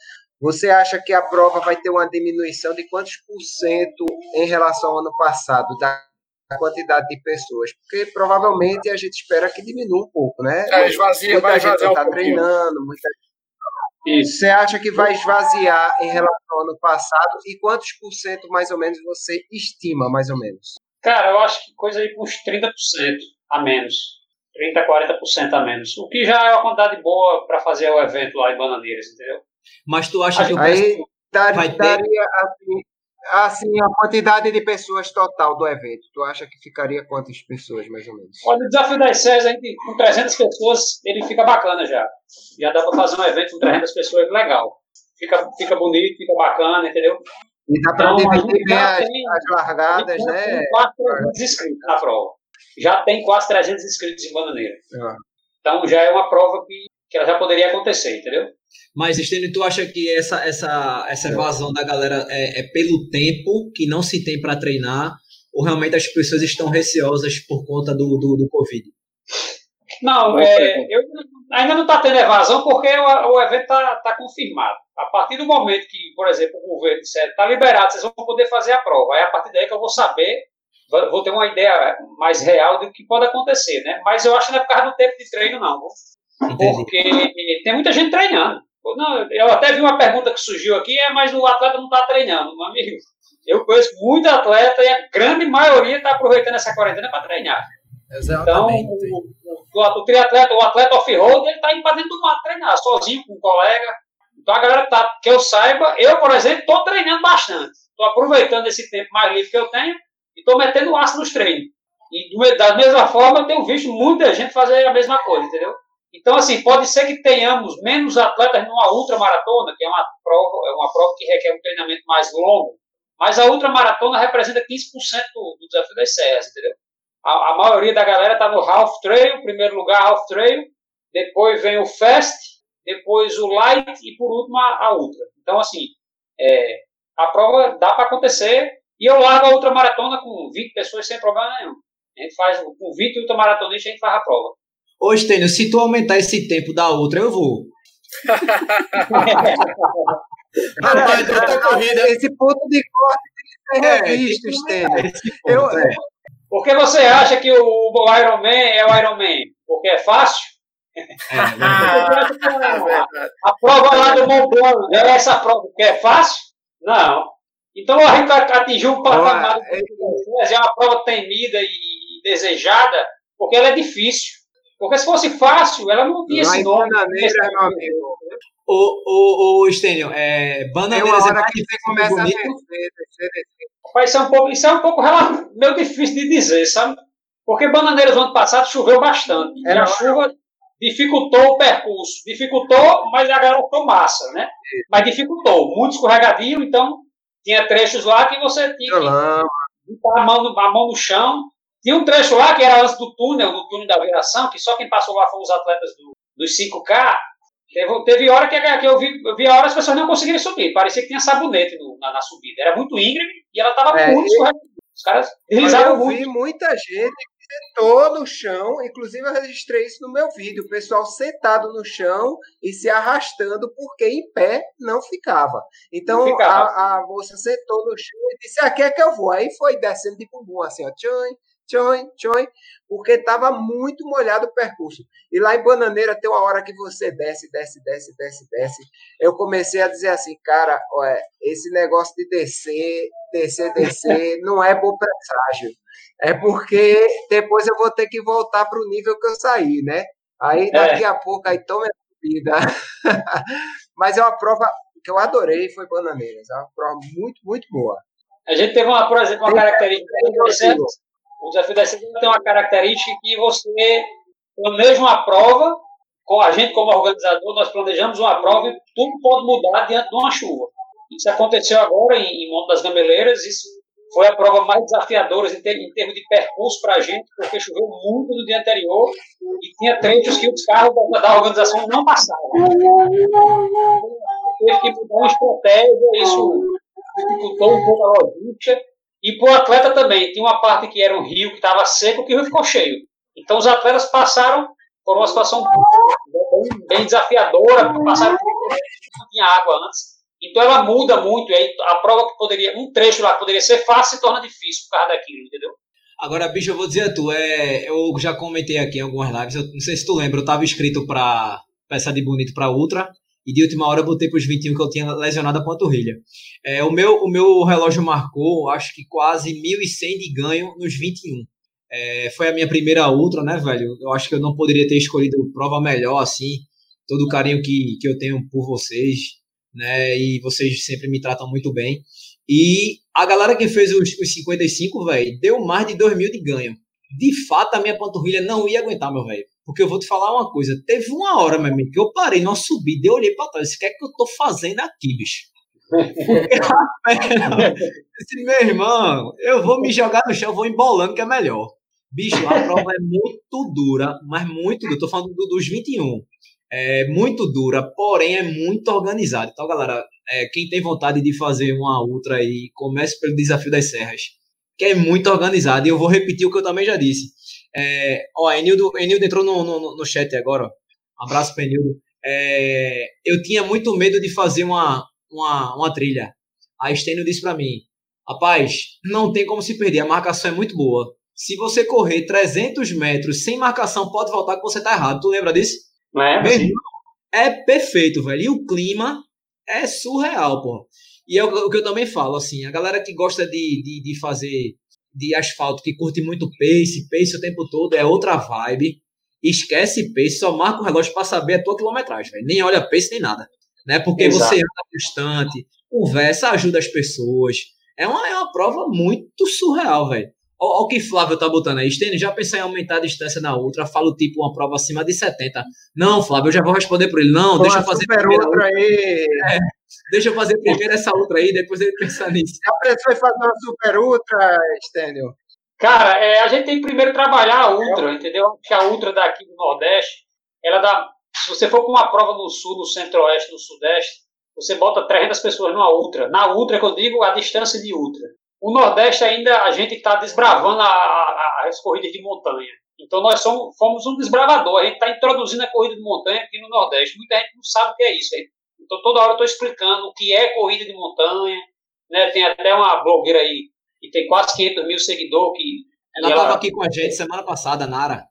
você acha que a prova vai ter uma diminuição de quantos por cento em relação ao ano passado, da quantidade de pessoas? Porque provavelmente a gente espera que diminua um pouco, né? É, esvazia, vai Muita gente esvaziar não um tá treinando, muita Isso. Você acha que vai esvaziar em relação ao ano passado? E quantos por cento, mais ou menos, você estima, mais ou menos? Cara, eu acho que coisa aí com uns 30% a menos. 30%, 40% a menos. O que já é uma quantidade boa para fazer o evento lá em Bananeiras, entendeu? Mas tu acha que o Aí dar- vai ter- daria assim, assim, a quantidade de pessoas total do evento. Tu acha que ficaria quantas pessoas, mais ou menos? Olha, o desafio das SES, a gente, com 300 pessoas, ele fica bacana já. Já dá para fazer um evento com 300 pessoas legal. Fica, fica bonito, fica bacana, entendeu? E dá para Então, dividir bem as, tem- as largadas, já né? tem quase 300 inscritos na prova. Já tem quase 300 inscritos em Bananeira. Ah. Então já é uma prova que, que ela já poderia acontecer, entendeu? Mas, Stênio, tu acha que essa, essa, essa evasão da galera é, é pelo tempo que não se tem para treinar ou realmente as pessoas estão receosas por conta do, do, do Covid? Não, é, eu, ainda não está tendo evasão porque o, o evento está confirmado. A partir do momento que, por exemplo, o governo disser está liberado, vocês vão poder fazer a prova. Aí a partir daí que eu vou saber, vou ter uma ideia mais real do que pode acontecer, né? Mas eu acho que não é por causa do tempo de treino, não. Entendi. Porque tem muita gente treinando. Não, eu até vi uma pergunta que surgiu aqui, é, mas o atleta não está treinando, meu amigo. Eu conheço muito atleta e a grande maioria está aproveitando essa quarentena para treinar. Então, Exatamente. o, o, o triatleta, o atleta off-road, ele está indo para dentro do mato treinar, sozinho, com um colega. Então, a galera tá, que eu saiba, eu, por exemplo, estou treinando bastante. Estou aproveitando esse tempo mais livre que eu tenho e estou metendo aço nos treinos. E da mesma forma, eu tenho visto muita gente fazer a mesma coisa, entendeu? Então, assim, pode ser que tenhamos menos atletas numa ultramaratona, que é uma prova, é uma prova que requer um treinamento mais longo, mas a ultramaratona representa 15% do, do desafio das serras, entendeu? A, a maioria da galera está no half trail, primeiro lugar half trail, depois vem o fast, depois o light e por último a, a ultra. Então, assim, é, a prova dá para acontecer e eu largo a ultramaratona com 20 pessoas sem problema nenhum. A gente faz, com 20 ultramaratonistas, a gente faz a prova. Ô, Stênio, se tu aumentar esse tempo da outra, eu vou. Rapaz, outra corrida. Esse ponto de corte tem que ser revisto, Stênio. Eu, É. Por que você acha que o, o Iron Man é o Iron Man? Porque é fácil? É, É. A prova lá do Mont Blanc é essa prova que é fácil? Não. Então a gente atingiu um patamar de é uma prova temida e desejada, porque ela é difícil. Porque se fosse fácil, ela não tinha esse nome. Bananeira, meu amigo, Ô, ô, ô, Stênio, é, Bananeiras uma é hora que você começa a bonito. descer, descer, descer. Rapaz, isso é um pouco, isso é um pouco meio difícil de dizer, sabe? Porque Bananeiras no ano passado choveu bastante. É, e a chuva dificultou o percurso. Dificultou, mas a galera foi massa, né? Mas dificultou. Muito escorregadio, então tinha trechos lá que você tinha que botar a mão, no, a mão no chão. Tinha um trecho lá que era antes do túnel, do túnel da viração, que só quem passou lá foram os atletas do, dos 5K. Teve, teve hora que, que eu, vi, eu vi a hora as pessoas não conseguiram subir. Parecia que tinha sabonete no- na, na subida. Era muito íngreme e ela estava É, muito escorregadia. Os caras deslizaram eu muito. vi muita gente sentou no chão, inclusive eu registrei isso no meu vídeo, o pessoal sentado no chão e se arrastando porque em pé não ficava. Então Não ficava. A, a moça sentou no chão e disse, aqui é que eu vou. Aí foi descendo de bumbum, assim, ó, tchan, tchoi, tchoi, porque estava muito molhado o percurso. E lá em Bananeira tem uma hora que você desce, desce, desce, desce, desce. Eu comecei a dizer assim, cara, olha, esse negócio de descer, descer, descer, não é bom presságio. É porque depois eu vou ter que voltar para o nível que eu saí, né? Aí daqui é. a pouco aí toma a vida. Mas é uma prova que eu adorei, foi Bananeiras. É uma prova muito, muito boa. A gente teve uma, uma característica interessante. O desafio da cidade tem uma característica que você planeja uma prova, com a gente como organizador, nós planejamos uma prova e tudo pode mudar diante de uma chuva. Isso aconteceu agora em, Monte das Gameleiras, isso foi a prova mais desafiadora em, termos, de percurso para a gente, porque choveu muito no dia anterior e tinha trechos que os carros da, da organização não passavam. Teve que mudar uma estratégia, isso dificultou um pouco a logística. E para o atleta também, tinha uma parte que era um rio que estava seco, que o rio ficou cheio. Então os atletas passaram por uma situação bem, desafiadora, passaram por não tinha água antes. Então ela muda muito, e aí a prova que poderia, um trecho lá que poderia ser fácil se torna difícil por causa daquilo, entendeu? Agora, bicho, eu vou dizer a tu, é, eu já comentei aqui em algumas lives, eu não sei se tu lembra, eu estava inscrito para peça de bonito para Ultra, e de última hora eu botei para os 21 que eu tinha lesionado a panturrilha. É, o, meu, o meu relógio marcou, acho que quase 1.100 de ganho nos 21. É, foi a minha primeira ultra, né, velho? Eu acho que eu não poderia ter escolhido prova melhor, assim. Todo o carinho que, que eu tenho por vocês, né? E vocês sempre me tratam muito bem. E a galera que fez os, os 55, velho, deu mais de 2 mil de ganho. De fato, a minha panturrilha não ia aguentar, meu velho. Porque eu vou te falar uma coisa. Teve uma hora, meu amigo, que eu parei numa subida e olhei para trás. O que é que eu tô fazendo aqui, bicho? Esse meu irmão, eu vou me jogar no chão, vou embolando que é melhor. Bicho, a prova é muito dura, mas muito dura. Tô falando do, dos 21. É muito dura, porém é muito organizada. Então, galera, é, quem tem vontade de fazer uma ultra aí, comece pelo desafio das serras, que é muito organizado. E eu vou repetir o que eu também já disse. É, ó, Enildo, Enildo entrou no, no, no chat agora. Ó. Um abraço para Enildo. É, eu tinha muito medo de fazer uma, uma, uma trilha. A Stênio disse para mim: rapaz, não tem como se perder, a marcação é muito boa. Se você correr 300 metros sem marcação, pode voltar que você tá errado. Tu lembra disso? É? Mesmo? É perfeito, velho. E o clima é surreal, pô. E é o, que eu também falo, assim, a galera que gosta de, de, de fazer de asfalto que curte muito pace, pace o tempo todo, é outra vibe. Esquece pace, só marca o relógio para saber a tua quilometragem, véio. nem olha pace nem nada. Né? Porque Exato. você anda constante, conversa, ajuda as pessoas. É uma, é uma prova muito surreal, velho. Olha o que Flávio tá botando aí. Stênio, já pensei em aumentar a distância na outra. Falo tipo uma prova acima de 70. Não, Flávio, eu já vou responder por ele. Não, Pô, deixa eu fazer super outra aí. É, deixa eu fazer primeiro essa outra aí, depois ele pensar nisso. Já pensou em fazer uma super ultra, Stênio? Cara, é, a gente tem que primeiro trabalhar a ultra, entendeu? Porque a ultra daqui do Nordeste, ela dá. Se você for com uma prova no Sul, no Centro-Oeste, no Sudeste, você bota 300 pessoas numa ultra. Na ultra, que eu digo, a distância de ultra. O Nordeste ainda a gente está desbravando a, a, as corridas de montanha. Então nós somos, fomos um desbravador. A gente está introduzindo a corrida de montanha aqui no Nordeste. Muita gente não sabe o que é isso. Então toda hora eu estou explicando o que é corrida de montanha. Né? Tem até uma blogueira aí que tem quase 500 mil seguidores. Que, ela estava aqui com a gente semana passada, Nara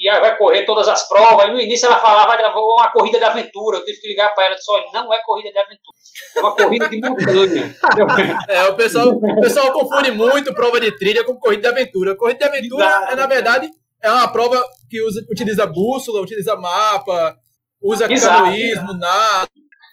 que vai correr todas as provas. E no início ela falava que vou uma corrida de aventura. Eu tive que ligar para ela e disse: olha, não é corrida de aventura, é uma corrida de montanha. é, o pessoal, o pessoal confunde muito prova de trilha com corrida de aventura. Corrida de aventura, é, na verdade, é uma prova que usa, utiliza bússola, utiliza mapa, usa Exato. canoísmo, nada.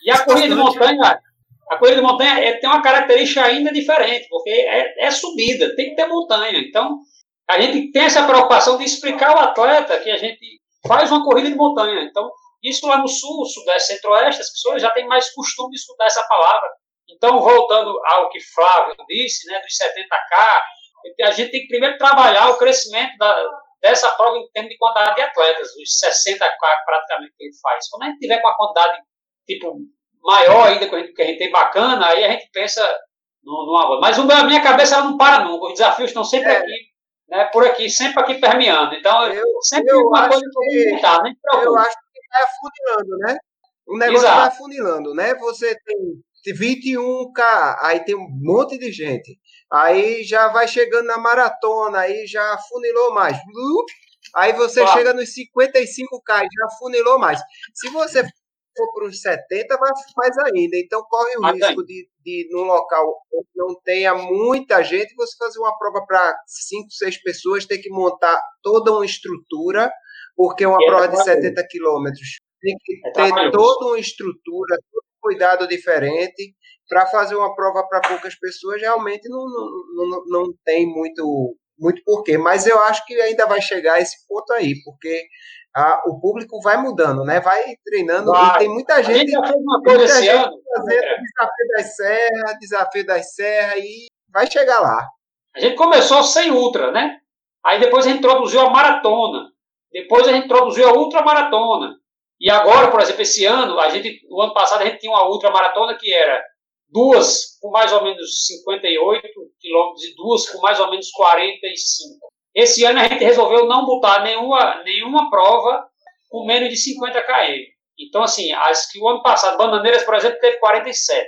E a corrida de montanha, a corrida de montanha é, tem uma característica ainda diferente, porque é, é subida, tem que ter montanha. Então, a gente tem essa preocupação de explicar ao atleta que a gente faz uma corrida de montanha. Então, isso lá no sul, sudeste, centro-oeste, as pessoas já têm mais costume de escutar essa palavra. Então, voltando ao que Flávio disse, né, dos 70K, a gente tem que primeiro trabalhar o crescimento da, dessa prova em termos de quantidade de atletas, os 60K praticamente que ele faz. Quando a gente tiver com a quantidade tipo, maior ainda que a gente, tem bacana, aí a gente pensa numa. Mas a minha cabeça ela não para nunca, os desafios estão sempre é. aqui né, por aqui, sempre aqui permeando. Então, eu, sempre eu uma coisa que eu tá, nem Eu acho que vai afunilando, né? O negócio Exato. vai afunilando, né? Você tem 21K, aí tem um monte de gente. Aí já vai chegando na maratona, aí já funilou mais. Aí você claro. chega nos 55K, já funilou mais. Se você for para os 70, vai mais ainda. Então corre o risco de, de, num local onde não tenha muita gente, você fazer uma prova para 5, 6 pessoas, ter que montar toda uma estrutura, porque uma e prova é de 70 quilômetros. Tem que é ter toda uma estrutura, todo um cuidado diferente. Para fazer uma prova para poucas pessoas realmente não, não, não, não tem muito muito porquê, mas eu acho que ainda vai chegar a esse ponto aí, porque a, o público vai mudando, né? Vai treinando vai. e tem muita gente. A gente já fez uma coisa esse ano. É. desafio das serras, desafio das serras e vai chegar lá. A gente começou sem ultra, né? Aí depois a gente introduziu a maratona. Depois a gente introduziu a ultramaratona. E agora, por exemplo, esse ano, a gente, o ano passado a gente tinha uma ultramaratona que era duas com mais ou menos 58 quilômetros e duas com mais ou menos 45. Esse ano a gente resolveu não botar nenhuma, nenhuma prova com menos de 50 km. Então, assim, as que o ano passado, Bananeiras, por exemplo, teve 47.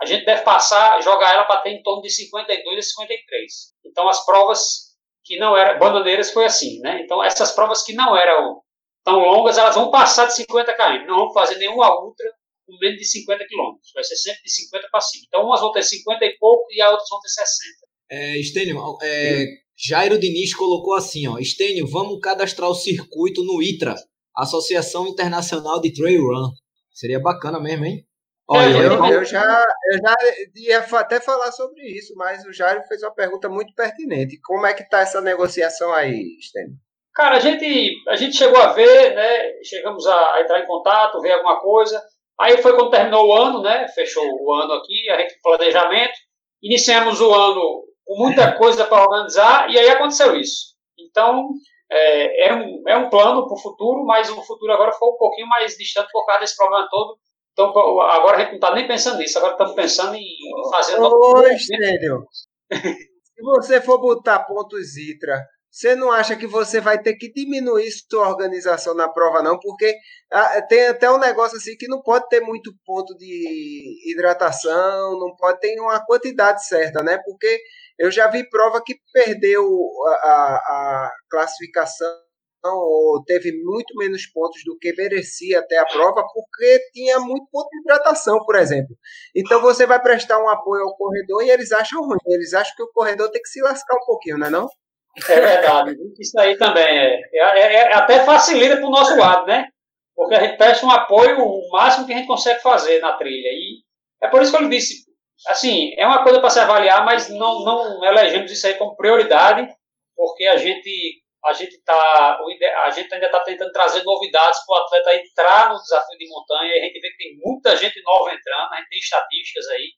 A gente deve passar, jogar ela para ter em torno de 52 a 53. Então, as provas que não eram. Bananeiras foi assim, né? Então, essas provas que não eram tão longas, elas vão passar de 50 km. Não vão fazer nenhuma ultra com menos de 50 km. Vai ser sempre de 50 para cima. Então, umas vão ter 50 e pouco e as outras vão ter 60. É, Estênio, é, Jairo Diniz colocou assim, ó, Estênio, vamos cadastrar o circuito no ITRA, Associação Internacional de Trail Run. Seria bacana mesmo, hein? Olha, é, eu, eu, já, eu já ia até falar sobre isso, mas o Jairo fez uma pergunta muito pertinente. Como é que está essa negociação aí, Estênio? Cara, a gente, a gente chegou a ver, né? Chegamos a, a entrar em contato, ver alguma coisa. Aí foi quando terminou o ano, né? Fechou o ano aqui, a gente planejamento. Iniciamos o ano com muita coisa para organizar e aí aconteceu isso. Então, é, é, um, é um plano para o futuro, mas o futuro agora foi um pouquinho mais distante por causa desse problema todo. Então, agora a gente não está nem pensando nisso, agora estamos pensando em fazer... Ô, Estênio, se você for botar pontos ITRA você não acha que você vai ter que diminuir sua organização na prova, não? Porque ah, tem até um negócio assim que não pode ter muito ponto de hidratação, não pode ter uma quantidade certa, né? Porque eu já vi prova que perdeu a, a, a classificação ou teve muito menos pontos do que merecia até a prova, porque tinha muito ponto de hidratação, por exemplo. Então você vai prestar um apoio ao corredor e eles acham ruim. Eles acham que o corredor tem que se lascar um pouquinho, não é não? É verdade. Isso aí também é. é, é, é até facilita para o nosso lado, né? Porque a gente presta um apoio o máximo que a gente consegue fazer na trilha. E é por isso que eu lhe disse, assim, é uma coisa para se avaliar, mas não, não elegemos isso aí como prioridade, porque a gente a gente tá a gente ainda está tentando trazer novidades para o atleta entrar no desafio de montanha. A gente vê que tem muita gente nova entrando, a gente tem estatísticas aí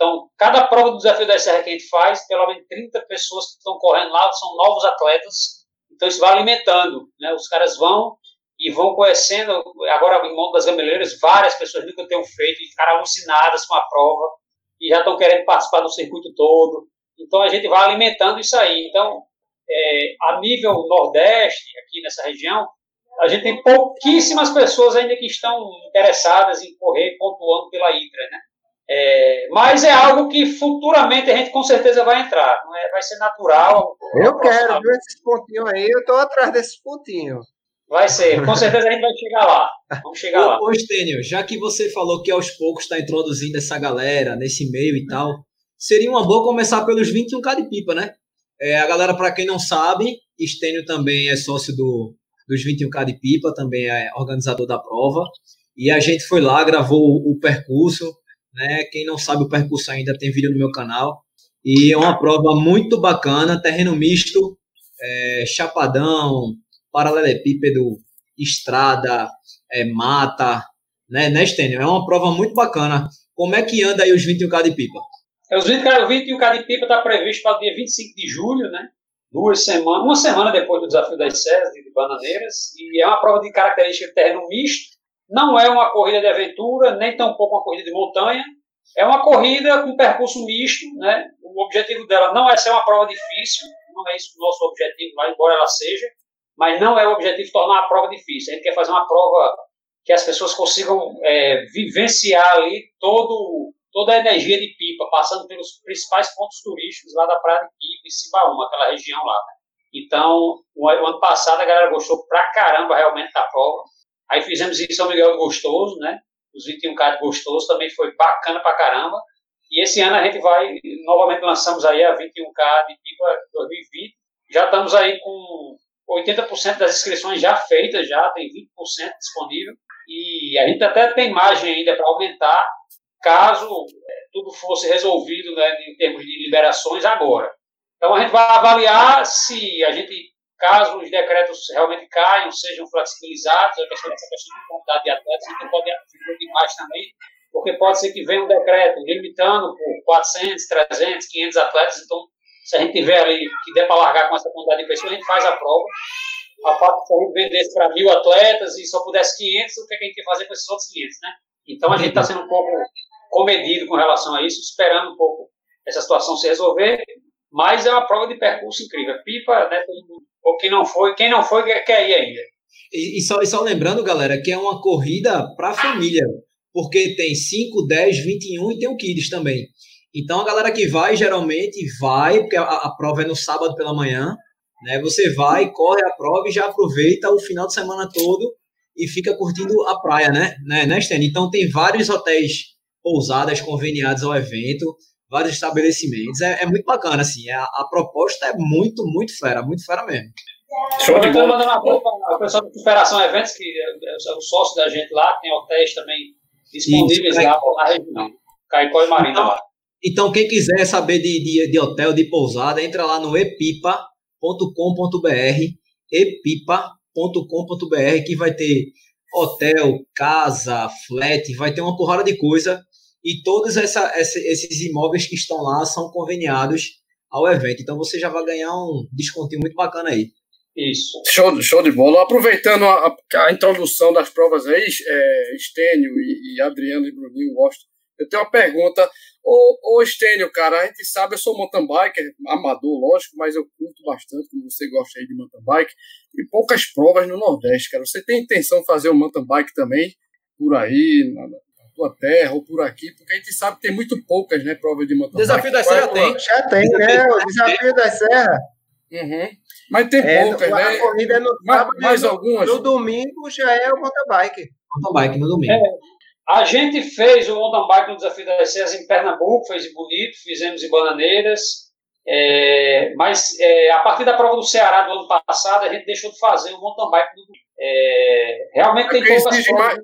então, cada prova do desafio da Serra que a gente faz, pelo menos 30 pessoas que estão correndo lá são novos atletas. Então, isso vai alimentando. Né? Os caras vão e vão conhecendo. Agora, em Monte das Gameleiras, várias pessoas nunca tenham feito e ficaram alucinadas com a prova e já estão querendo participar do circuito todo. Então, a gente vai alimentando isso aí. Então, é, a nível Nordeste, aqui nessa região, a gente tem pouquíssimas pessoas ainda que estão interessadas em correr pontuando pela ITRA, né? É, mas é algo que futuramente a gente com certeza vai entrar. Não é, vai ser natural. Eu quero ver esses pontinhos aí, eu estou atrás desses pontinhos. Vai ser, com certeza a gente vai chegar lá. Vamos chegar lá. Ô, Stênio, já que você falou que aos poucos está introduzindo essa galera nesse meio e tal, seria uma boa começar pelos 21K de pipa, né? É, a galera, para quem não sabe, Stênio também é sócio do, dos 21K de pipa, também é organizador da prova. E a gente foi lá, gravou o percurso, né? Quem não sabe o percurso ainda tem vídeo no meu canal. E é uma prova muito bacana, terreno misto, é, chapadão, paralelepípedo, estrada, é, mata, né, né, Stênio? É uma prova muito bacana. Como é que anda aí os 21K de pipa? É, os 21K de pipa está previsto para o dia 25 de julho, né? Duas semanas, uma semana depois do desafio das Serras de Bananeiras. E é uma prova de característica de terreno misto, não é uma corrida de aventura, nem tampouco uma corrida de montanha. É uma corrida com percurso misto. Né? O objetivo dela não é ser uma prova difícil, não é isso o nosso objetivo, lá, embora ela seja, mas não é o objetivo tornar a prova difícil. A gente quer fazer uma prova que as pessoas consigam é, vivenciar ali todo toda a energia de Pipa, passando pelos principais pontos turísticos lá da Praia de Pipa e Cibaúma, aquela região lá. Então, o, ano passado a galera gostou pra caramba realmente da prova. Aí fizemos em São Miguel Gostoso, né? Os 21K de Gostoso também foi bacana pra caramba. E esse ano a gente vai, novamente lançamos aí a 21K de Pipa 2020. Já estamos aí com 80% das inscrições já feitas, já tem 20% disponível. E a gente até tem margem ainda para aumentar, caso é, tudo fosse resolvido né, em termos de liberações agora. Então a gente vai avaliar se a gente, caso os decretos realmente caiam, sejam flexibilizados, a questão dessa questão de quantidade de atletas, gente pode evoluir mais também, porque pode ser que venha um decreto limitando por 400, 300, 500 atletas, então se a gente tiver ali que der para largar com essa quantidade de pessoas, a gente faz a prova. A parte se a vendesse para mil atletas e só pudesse 500, o que, é que a gente ia fazer com esses outros 500, né? Então a gente está sendo um pouco comedido com relação a isso, esperando um pouco essa situação se resolver, mas é uma prova de percurso incrível. Pipa, né? Ou quem não foi, quem não foi quer ir ainda. E, e, só, e só lembrando, galera, que é uma corrida para a família, porque tem 5, 10, 21 e tem o Kids também. Então a galera que vai geralmente vai, porque a, a, prova é no sábado pela manhã, né? Você vai, corre a prova e já aproveita o final de semana todo e fica curtindo a praia, né? Né, né? Então tem vários hotéis pousadas conveniados ao evento, vários estabelecimentos. É, é muito bacana, assim. A, a, proposta é muito, muito fera, muito fera mesmo. Show de bola. mandando uma para o pessoal do Superação Eventos, que é, é o sócio da gente lá, tem hotéis também disponíveis Isso, lá na região. Caicó e Marina então, lá. Então, quem quiser saber de, de, de hotel, de pousada, entra lá no epipa.com.br, epipa.com.br, que vai ter hotel, casa, flat, vai ter uma porrada de coisa. E todos essa, esses imóveis que estão lá são conveniados ao evento. Então você já vai ganhar um descontinho muito bacana aí. Isso. Show, show de bola. Aproveitando a, a introdução das provas aí, é, Estênio e, e Adriano e Bruninho Gosto, eu tenho uma pergunta Ô, ô Estênio, cara, a gente sabe, eu sou mountain biker, amador, lógico, mas eu curto bastante, como você gosta aí de mountain bike, e poucas provas no Nordeste, cara. Você tem intenção de fazer um mountain bike também, por aí, tua terra ou por aqui? Porque a gente sabe que tem muito poucas, né, provas de mountain Desafio bike. Desafio da Serra tem. Já tem, né? O Desafio da Serra. Uhum. Mas tem é, poucas, né? A corrida é no sábado, mais, algumas. No domingo já é o mountain bike. Mountain bike no domingo. É. A gente fez o mountain bike no Desafio das Serras em Pernambuco, fez bonito, fizemos em Bananeiras, é, mas é, a partir da prova do Ceará do ano passado, a gente deixou de fazer o mountain bike no é, Realmente tem poucas exige mais,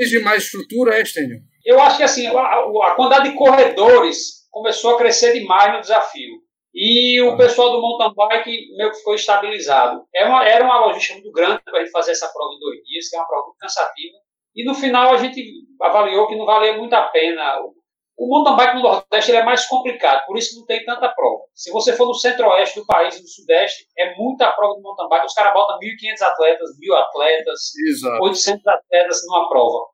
exige mais estrutura, é, Estênio? Eu acho que assim, a, a, quantidade de corredores começou a crescer demais no desafio. E o ah. pessoal do mountain bike meio que ficou estabilizado. Era é uma, era uma logística muito grande para a gente fazer essa prova em dois dias, que é uma prova muito cansativa. E no final a gente avaliou que não valia muito a pena. O mountain bike no Nordeste é mais complicado, por isso não tem tanta prova. Se você for no centro-oeste do país, no Sudeste, é muita prova de mountain bike. Os caras botam 1.500 atletas, 1.000 atletas, Exato. 800 atletas numa prova.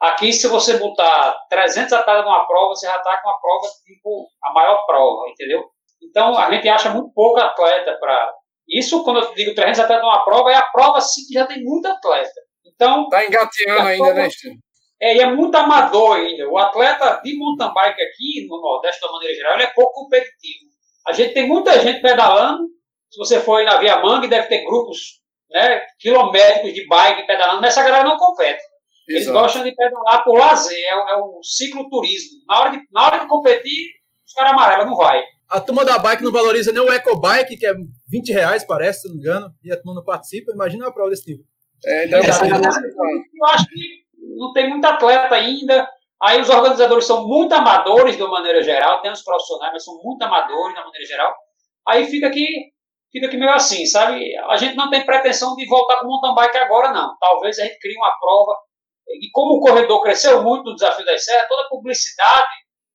Aqui, se você botar 300 atletas numa prova, você já está com uma prova tipo a maior prova, entendeu? Então, a gente acha muito pouco atleta para. Isso, quando eu digo 300 atletas numa prova, é a prova sim que já tem muito atleta. Então. Tá engateando ainda, né, Steve? É, e é muito amador ainda. O atleta de mountain bike aqui, no Nordeste, da maneira geral, ele é pouco competitivo. A gente tem muita gente pedalando. Se você for aí na Via Mangue, deve ter grupos né, quilométricos de bike pedalando, mas essa galera não compete. Eles Exato. gostam de pedalar por lazer, é, é o cicloturismo. Na hora de, na hora de competir, os caras amarelos não vai. A turma da bike não valoriza nem o EcoBike, que é 20 reais, parece, se não me engano, e a turma não participa. Imagina uma prova desse tipo. É, então, eu acho que não tem muito atleta ainda. Aí os organizadores são muito amadores de uma maneira geral, tem os profissionais, mas são muito amadores de uma maneira geral. Aí fica aqui, fica aqui meio assim, sabe? A gente não tem pretensão de voltar com o mountain bike agora, não. Talvez a gente crie uma prova. E como o corredor cresceu muito no Desafio das Serras, toda a publicidade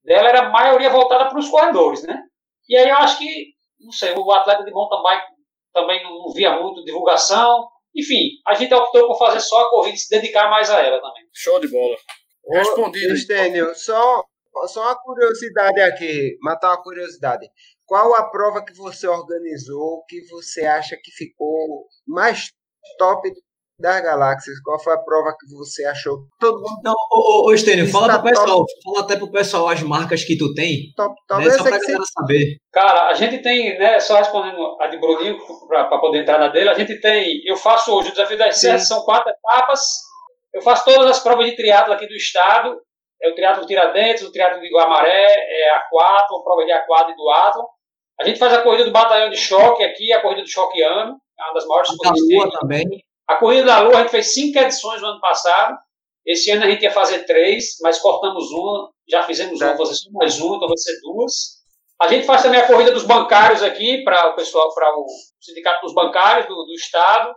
dela era a maioria voltada para os corredores, né? E aí eu acho que, não sei, o atleta de mountain bike também não via muito divulgação, enfim, a gente optou por fazer só a corrida e se dedicar mais a ela também. Show de bola. Respondido. Estênio, só, só uma curiosidade aqui, matar uma curiosidade. Qual a prova que você organizou que você acha que ficou mais top das galáxias. Qual foi a prova que você achou? Todo mundo. Não, ô, ô, ô Estênio, fala pro pessoal, fala até pro pessoal as marcas que tu tem, Top, né, talvez só você pra que você galera saber. Cara, a gente tem, né, só respondendo a de Bruninho, para poder entrar na dele, a gente tem, eu faço hoje o Desafio das Serras, são quatro etapas, eu faço todas as provas de triatlo aqui do estado, é o triatlo Tiradentes, o triatlo de Guamaré, é a quatro, a prova de A4 e do Atlas. A gente faz a corrida do batalhão de choque aqui, a corrida do choque ano, é uma das maiores A corridas que Lua também. A corrida da Lua, a gente fez cinco edições no ano passado. Esse ano a gente ia fazer três, mas cortamos uma, já fizemos uma, vou fazer só mais uma, então vai ser duas. A gente faz também a corrida dos bancários aqui, para o pessoal, para o Sindicato dos Bancários do, do Estado.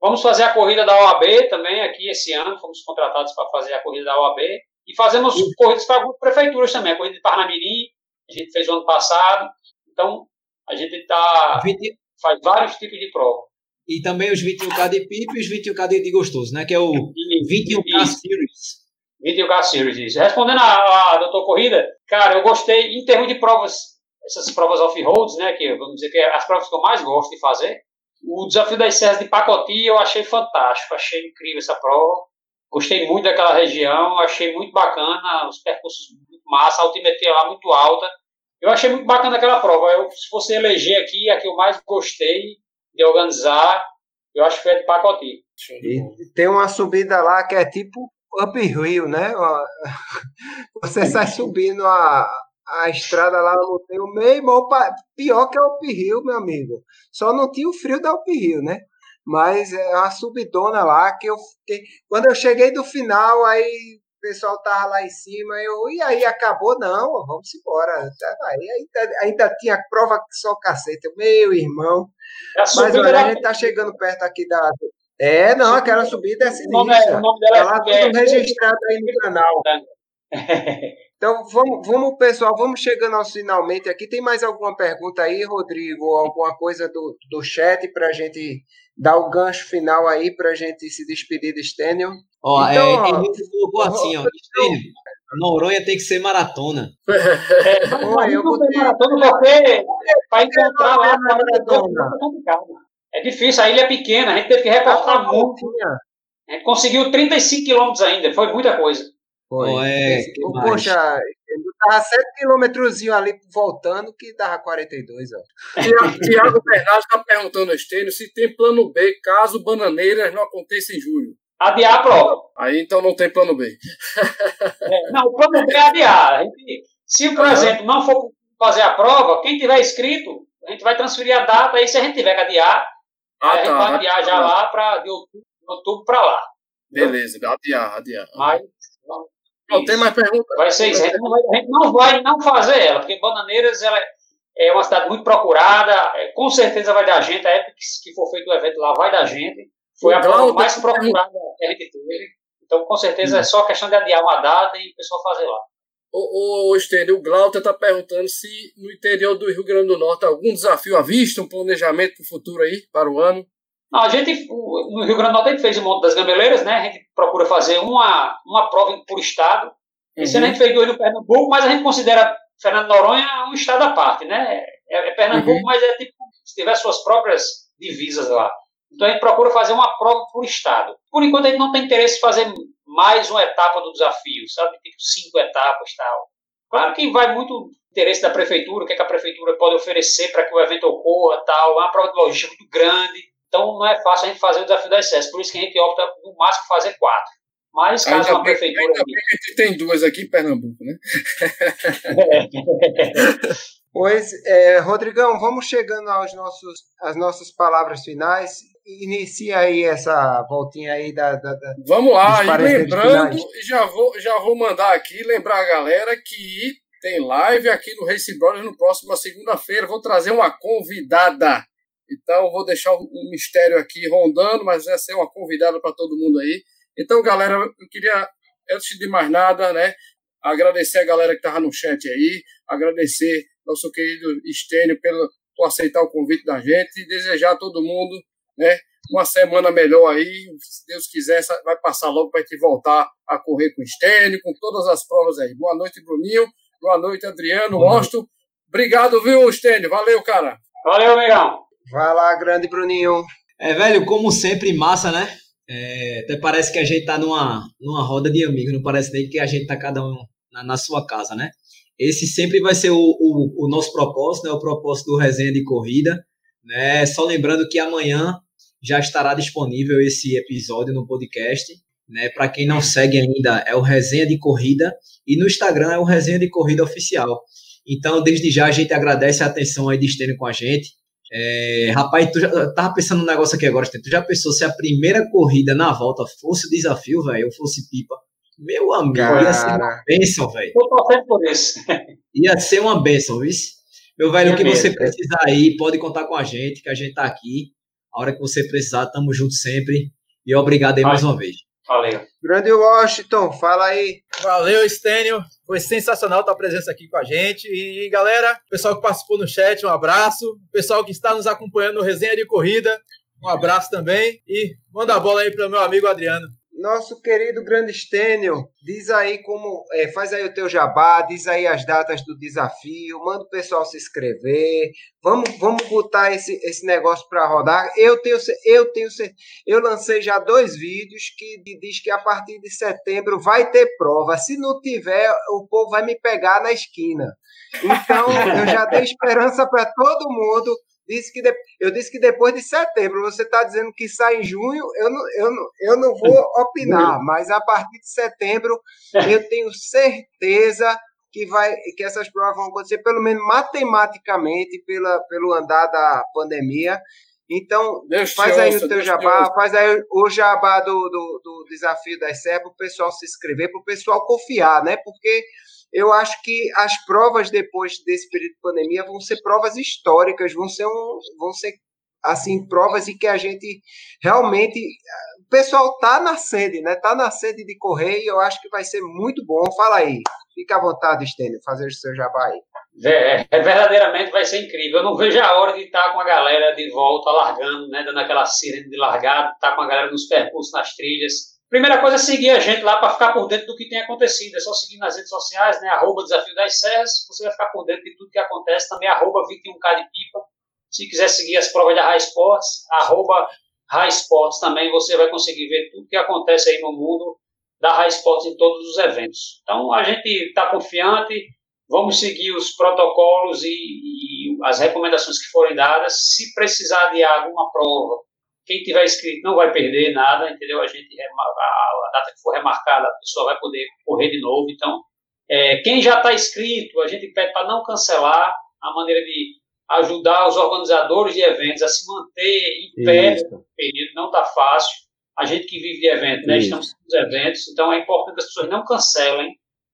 Vamos fazer a corrida da OAB também aqui esse ano, fomos contratados para fazer a corrida da OAB. E fazemos corridas para algumas prefeituras também, a corrida de Parnamirim, a gente fez o ano passado. Então, a gente tá, 20 faz vários tipos de prova. E também os 21K de pipa e os 21K de, de gostoso, né? Que é o 21K Isso. Series. 21K Series, isso. Respondendo a, a doutor Corrida, cara, eu gostei, em termos de provas, essas provas off-roads, né, que vamos dizer que é as provas que eu mais gosto de fazer, o desafio das serras de Pacoti eu achei fantástico, achei incrível essa prova, gostei muito daquela região, achei muito bacana, os percursos muito massa, a altimetria lá muito alta, eu achei muito bacana aquela prova, eu, se você eleger aqui, a que eu mais gostei de organizar, eu acho que foi a de Pacoti. Bola. E tem uma subida lá que é tipo uphill, né? Ó, Você sai subindo a, a estrada lá no o meio, irmão, pa- pior que a uphill, meu amigo. Só não tinha o frio da uphill, né? Mas é uma subidona lá que eu fiquei. Quando eu cheguei do final, aí o pessoal tava lá em cima, eu, e aí acabou? Não, vamos embora. Tá, Aí ainda, ainda tinha prova que só cacete. Eu, Meu irmão. A Mas olha, a gente tá chegando perto aqui da. É, não, aquela subida é o nome, é, sinistra. o nome dela Tá lá é, tudo registrado aí no canal. É Então, vamos, vamos, pessoal, vamos chegando aos finalmente aqui. Tem mais alguma pergunta aí, Rodrigo? Ou alguma coisa do, do chat para a gente dar o gancho final aí para a gente se despedir do Stênio? Ó, Então, é, ó, colocou assim, ó. Estênio, Noronha tem que ser maratona. Oi, eu não botei- tem maratona porque para encontrar lá não. é complicado. É difícil, a ilha é pequena, a gente teve que recortar Tá muito. A gente conseguiu 35 quilômetros ainda, foi muita coisa. Foi. Ó, é, mais? Poxa, eu tava 7 quilômetros ali voltando que dava 42, ó. Tiago Bernardo está perguntando ao Estênio se tem plano B caso Bananeiras não aconteça em julho. Adiar a prova. Aí então não tem plano B. É, não, o plano B é adiar. Se, por exemplo, não for fazer a prova, quem tiver inscrito, a gente vai transferir a data, aí se a gente tiver que adiar, Ah, a gente vai tá. adiar já lá pra, de outubro, outubro para lá. Beleza, adiar, adiar. Mas, Não tem mais pergunta. Vai ser isso. A gente, não vai, gente não vai não fazer ela, porque Bananeiras ela é uma cidade muito procurada, é, com certeza vai dar gente, a época que, for feito o evento lá vai dar gente. Foi O a prova Glauco mais procurada que a gente teve. Então, com certeza, é só questão de adiar uma data e o pessoal fazer lá. O, o, o Glauter está perguntando se no interior do Rio Grande do Norte algum desafio à vista, um planejamento para o futuro aí, para o ano. Não, a gente, no Rio Grande do Norte, a gente fez o Monte das Gambeleiras, né? A gente procura fazer uma, uma prova por estado. Esse ano a gente fez dois no Pernambuco, mas a gente considera Fernando Noronha um estado à parte, né? É, é Pernambuco, Uhum. mas é tipo se tiver suas próprias divisas lá. Então a gente procura fazer uma prova por estado. Por enquanto a gente não tem interesse em fazer mais uma etapa do desafio, sabe? Tipo cinco etapas e tal. Claro que vai muito interesse da prefeitura, o que, é que a prefeitura pode oferecer para que o evento ocorra tal. É uma prova de logística muito grande. Então não é fácil a gente fazer o desafio das SES. Por isso que a gente opta no máximo fazer quatro. Mas caso Ainda uma bem, prefeitura. ainda bem que a gente tem duas aqui em Pernambuco, né? Pois, é, Rodrigão, vamos chegando aos nossos, às nossas palavras finais. Inicia aí essa voltinha aí da. da, da- Vamos lá, e lembrando, e já vou, já vou mandar aqui, lembrar a galera que tem live aqui no Race Brothers no próximo segunda-feira. Vou trazer uma convidada. Então, vou deixar um mistério aqui rondando, mas vai ser uma convidada para todo mundo aí. Então, galera, eu queria, antes de mais nada, né, agradecer a galera que estava no chat aí, agradecer nosso querido Estênio pelo, por aceitar o convite da gente e desejar a todo mundo né, uma semana melhor aí. Se Deus quiser, essa- vai passar logo para a gente voltar a correr com o Stênio, com todas as provas aí. Boa noite, Bruninho. Boa noite, Adriano, Osto. Obrigado, viu, Stênio? Valeu, cara. Valeu, amigão. Vai lá, grande Bruninho. É, velho, como sempre, massa, né? É, até parece que a gente tá numa, numa roda de amigos, não parece nem que a gente tá cada um na, na sua casa, né? Esse sempre vai ser o, o, o, nosso propósito, né? O propósito do Resenha de Corrida, né? Só lembrando que amanhã já estará disponível esse episódio no podcast, né? Para quem não segue ainda, é o Resenha de Corrida e no Instagram é o Resenha de Corrida Oficial. Então, desde já, a gente agradece a atenção aí de estarem com a gente. É, rapaz, tu já tava pensando um negócio aqui agora, tu já pensou se a primeira corrida na volta fosse o desafio, velho, ou fosse pipa? Meu amigo, Cara. ia ser uma bênção, velho. Tô torcendo por isso. Ia ser uma bênção, viu? Meu velho, o que você precisar aí, pode contar com a gente, que a gente tá aqui. A hora que você precisar, tamo junto sempre. E obrigado aí Vai. mais uma vez. Valeu. Grande Washington, fala aí. Valeu, Stênio. Foi sensacional a tua presença aqui com a gente. E galera, pessoal que participou no chat, um abraço. Pessoal que está nos acompanhando no Resenha de Corrida, um abraço também. E manda a bola aí para o meu amigo Adriano nosso querido grande Stênio, diz aí como, é, faz aí o teu jabá, diz aí as datas do desafio, manda o pessoal se inscrever, vamos, vamos botar esse, esse negócio para rodar. Eu tenho, eu tenho, eu lancei já dois vídeos que diz que a partir de setembro vai ter prova. Se não tiver, o povo vai me pegar na esquina. Então, eu já dei esperança para todo mundo disse que de, eu disse que depois de setembro, você está dizendo que sai em junho, eu não, eu não, eu não vou opinar, mas a partir de setembro eu tenho certeza que, vai, que essas provas vão acontecer, pelo menos matematicamente, pela, pelo andar da pandemia. Então, Deus faz aí ouça, o teu Deus jabá, faz aí o jabá do, do, do desafio das SEP, para o pessoal se inscrever, para o pessoal confiar, né? Porque eu acho que as provas depois desse período de pandemia vão ser provas históricas, vão ser, um, vão ser assim provas em que a gente realmente o pessoal tá na sede, né? Tá na sede de correr e eu acho que vai ser muito bom. Fala aí. Fica à vontade, Stênio, fazer o seu jabá aí. É, é, verdadeiramente vai ser incrível. Eu não vejo a hora de estar com a galera de volta, largando, né, dando aquela sirene de largada, estar tá com a galera nos percursos, nas trilhas, Primeira coisa é seguir a gente lá para ficar por dentro do que tem acontecido. É só seguir nas redes sociais, né? Arroba Desafio das Serras. Você vai ficar por dentro de tudo que acontece. Também arroba 21K de Pipa. Se quiser seguir as provas da High Sports, arroba High Sports também você vai conseguir ver tudo que acontece aí no mundo da High Sports em todos os eventos. Então a gente está confiante, vamos seguir os protocolos e, e, as recomendações que forem dadas. Se precisar de alguma prova quem tiver inscrito não vai perder nada, entendeu? A gente a data que for remarcada, a pessoa vai poder correr de novo. Então, é, quem já está inscrito, a gente pede para não cancelar, a maneira de ajudar os organizadores de eventos a se manter em pé no período, não está fácil. A gente que vive de evento, né? Estamos nos eventos, então é importante que as pessoas não cancelem,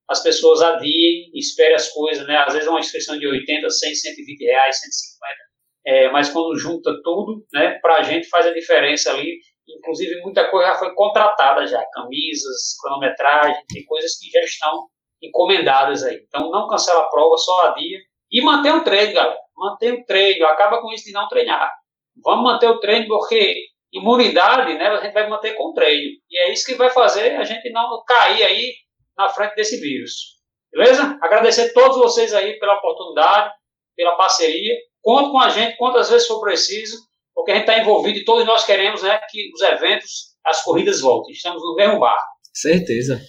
as pessoas adiem, esperem as coisas, né? Às vezes uma inscrição de 80, 100, 120 reais, 150 é, mas quando junta tudo, né, para a gente faz a diferença ali. Inclusive, muita coisa já foi contratada já, camisas, cronometragem, tem coisas que já estão encomendadas aí. Então, não cancela a prova, só adia. E manter o treino, galera. Manter o treino, acaba com isso de não treinar. Vamos manter o treino porque imunidade, né, a gente vai manter com o treino. E é isso que vai fazer a gente não cair aí na frente desse vírus. Beleza? Agradecer a todos vocês aí pela oportunidade, pela parceria. Conta com a gente quantas vezes for preciso, porque a gente está envolvido e todos nós queremos né, que os eventos, as corridas voltem. Estamos no mesmo barco. Certeza.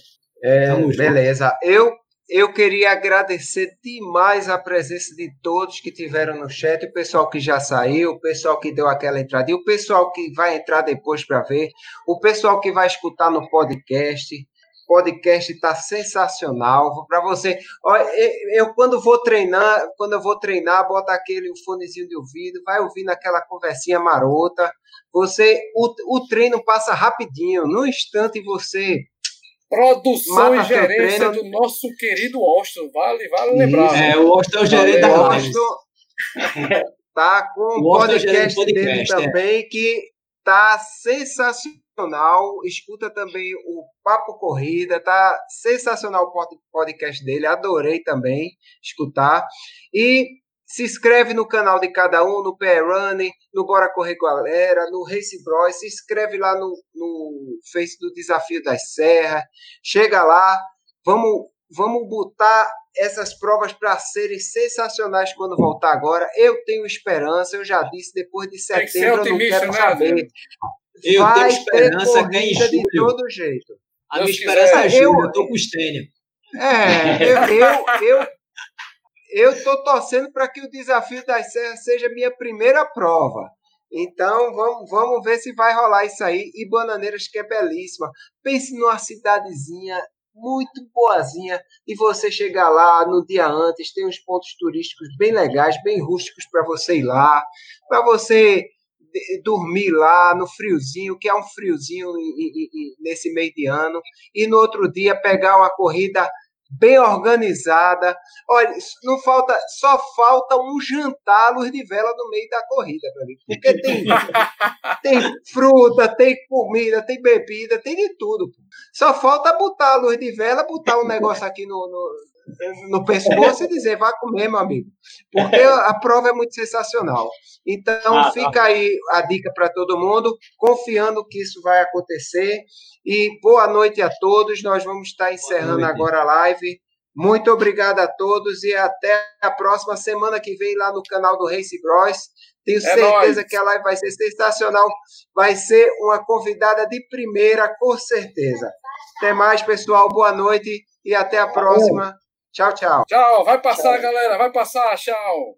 É, beleza. Eu, eu queria agradecer demais a presença de todos que tiveram no chat, o pessoal que já saiu, o pessoal que deu aquela entrada, e o pessoal que vai entrar depois para ver, o pessoal que vai escutar no podcast podcast está sensacional. Para você, eu quando vou treinar, quando eu vou treinar, bota aquele fonezinho de ouvido, vai ouvindo aquela conversinha marota. Você, o, o treino passa rapidinho, no instante você Produção e gerência do nosso querido Austin, vale, vale lembrar. É, o Austin é o gerente da Austin tá com o podcast, podcast dele é. também que tá sensacional sensacional. Escuta também o Papo Corrida, tá sensacional o podcast dele. Adorei também escutar. E se inscreve no canal de cada um, no PR Running, no Bora Correr Galera, no Race Bros. Se inscreve lá no, no Face do Desafio das Serras. Chega lá, vamos, vamos botar essas provas para serem sensacionais quando voltar agora. Eu tenho esperança, eu já disse, depois de setembro eu não quero né, saber. Eu vai tenho esperança que é em corrida de julho. todo jeito. A minha esperança é julho, Eu- eu tô com o Stênio. É, eu, eu, eu, eu tô torcendo para que o desafio das serras seja a minha primeira prova. Então, vamos, vamos ver se vai rolar isso aí. E Bananeiras, que é belíssima. Pense numa cidadezinha muito boazinha e você chegar lá no dia antes, tem uns pontos turísticos bem legais, bem rústicos para você ir lá, para você dormir lá no friozinho, que é um friozinho nesse meio de ano, e no outro dia pegar uma corrida bem organizada. Olha, não falta, só falta um jantar luz de vela no meio da corrida, meu amigo. Porque tem, tem fruta, tem comida, tem bebida, tem de tudo. Só falta botar a luz de vela, botar um negócio aqui no, no, no pescoço e dizer, vá comer, meu amigo. Porque a prova é muito sensacional. Então, Ah, tá. fica aí a dica para todo mundo, confiando que isso vai acontecer. E boa noite a todos. Nós vamos estar encerrando agora a live. Muito obrigado a todos e até a próxima semana que vem lá no canal do Race Bros. Tenho certeza nóis. que a live vai ser sensacional. Vai ser uma convidada de primeira, com certeza. Até mais, pessoal. Boa noite e até a próxima. Tchau, tchau. Tchau, vai passar, galera, vai passar, tchau.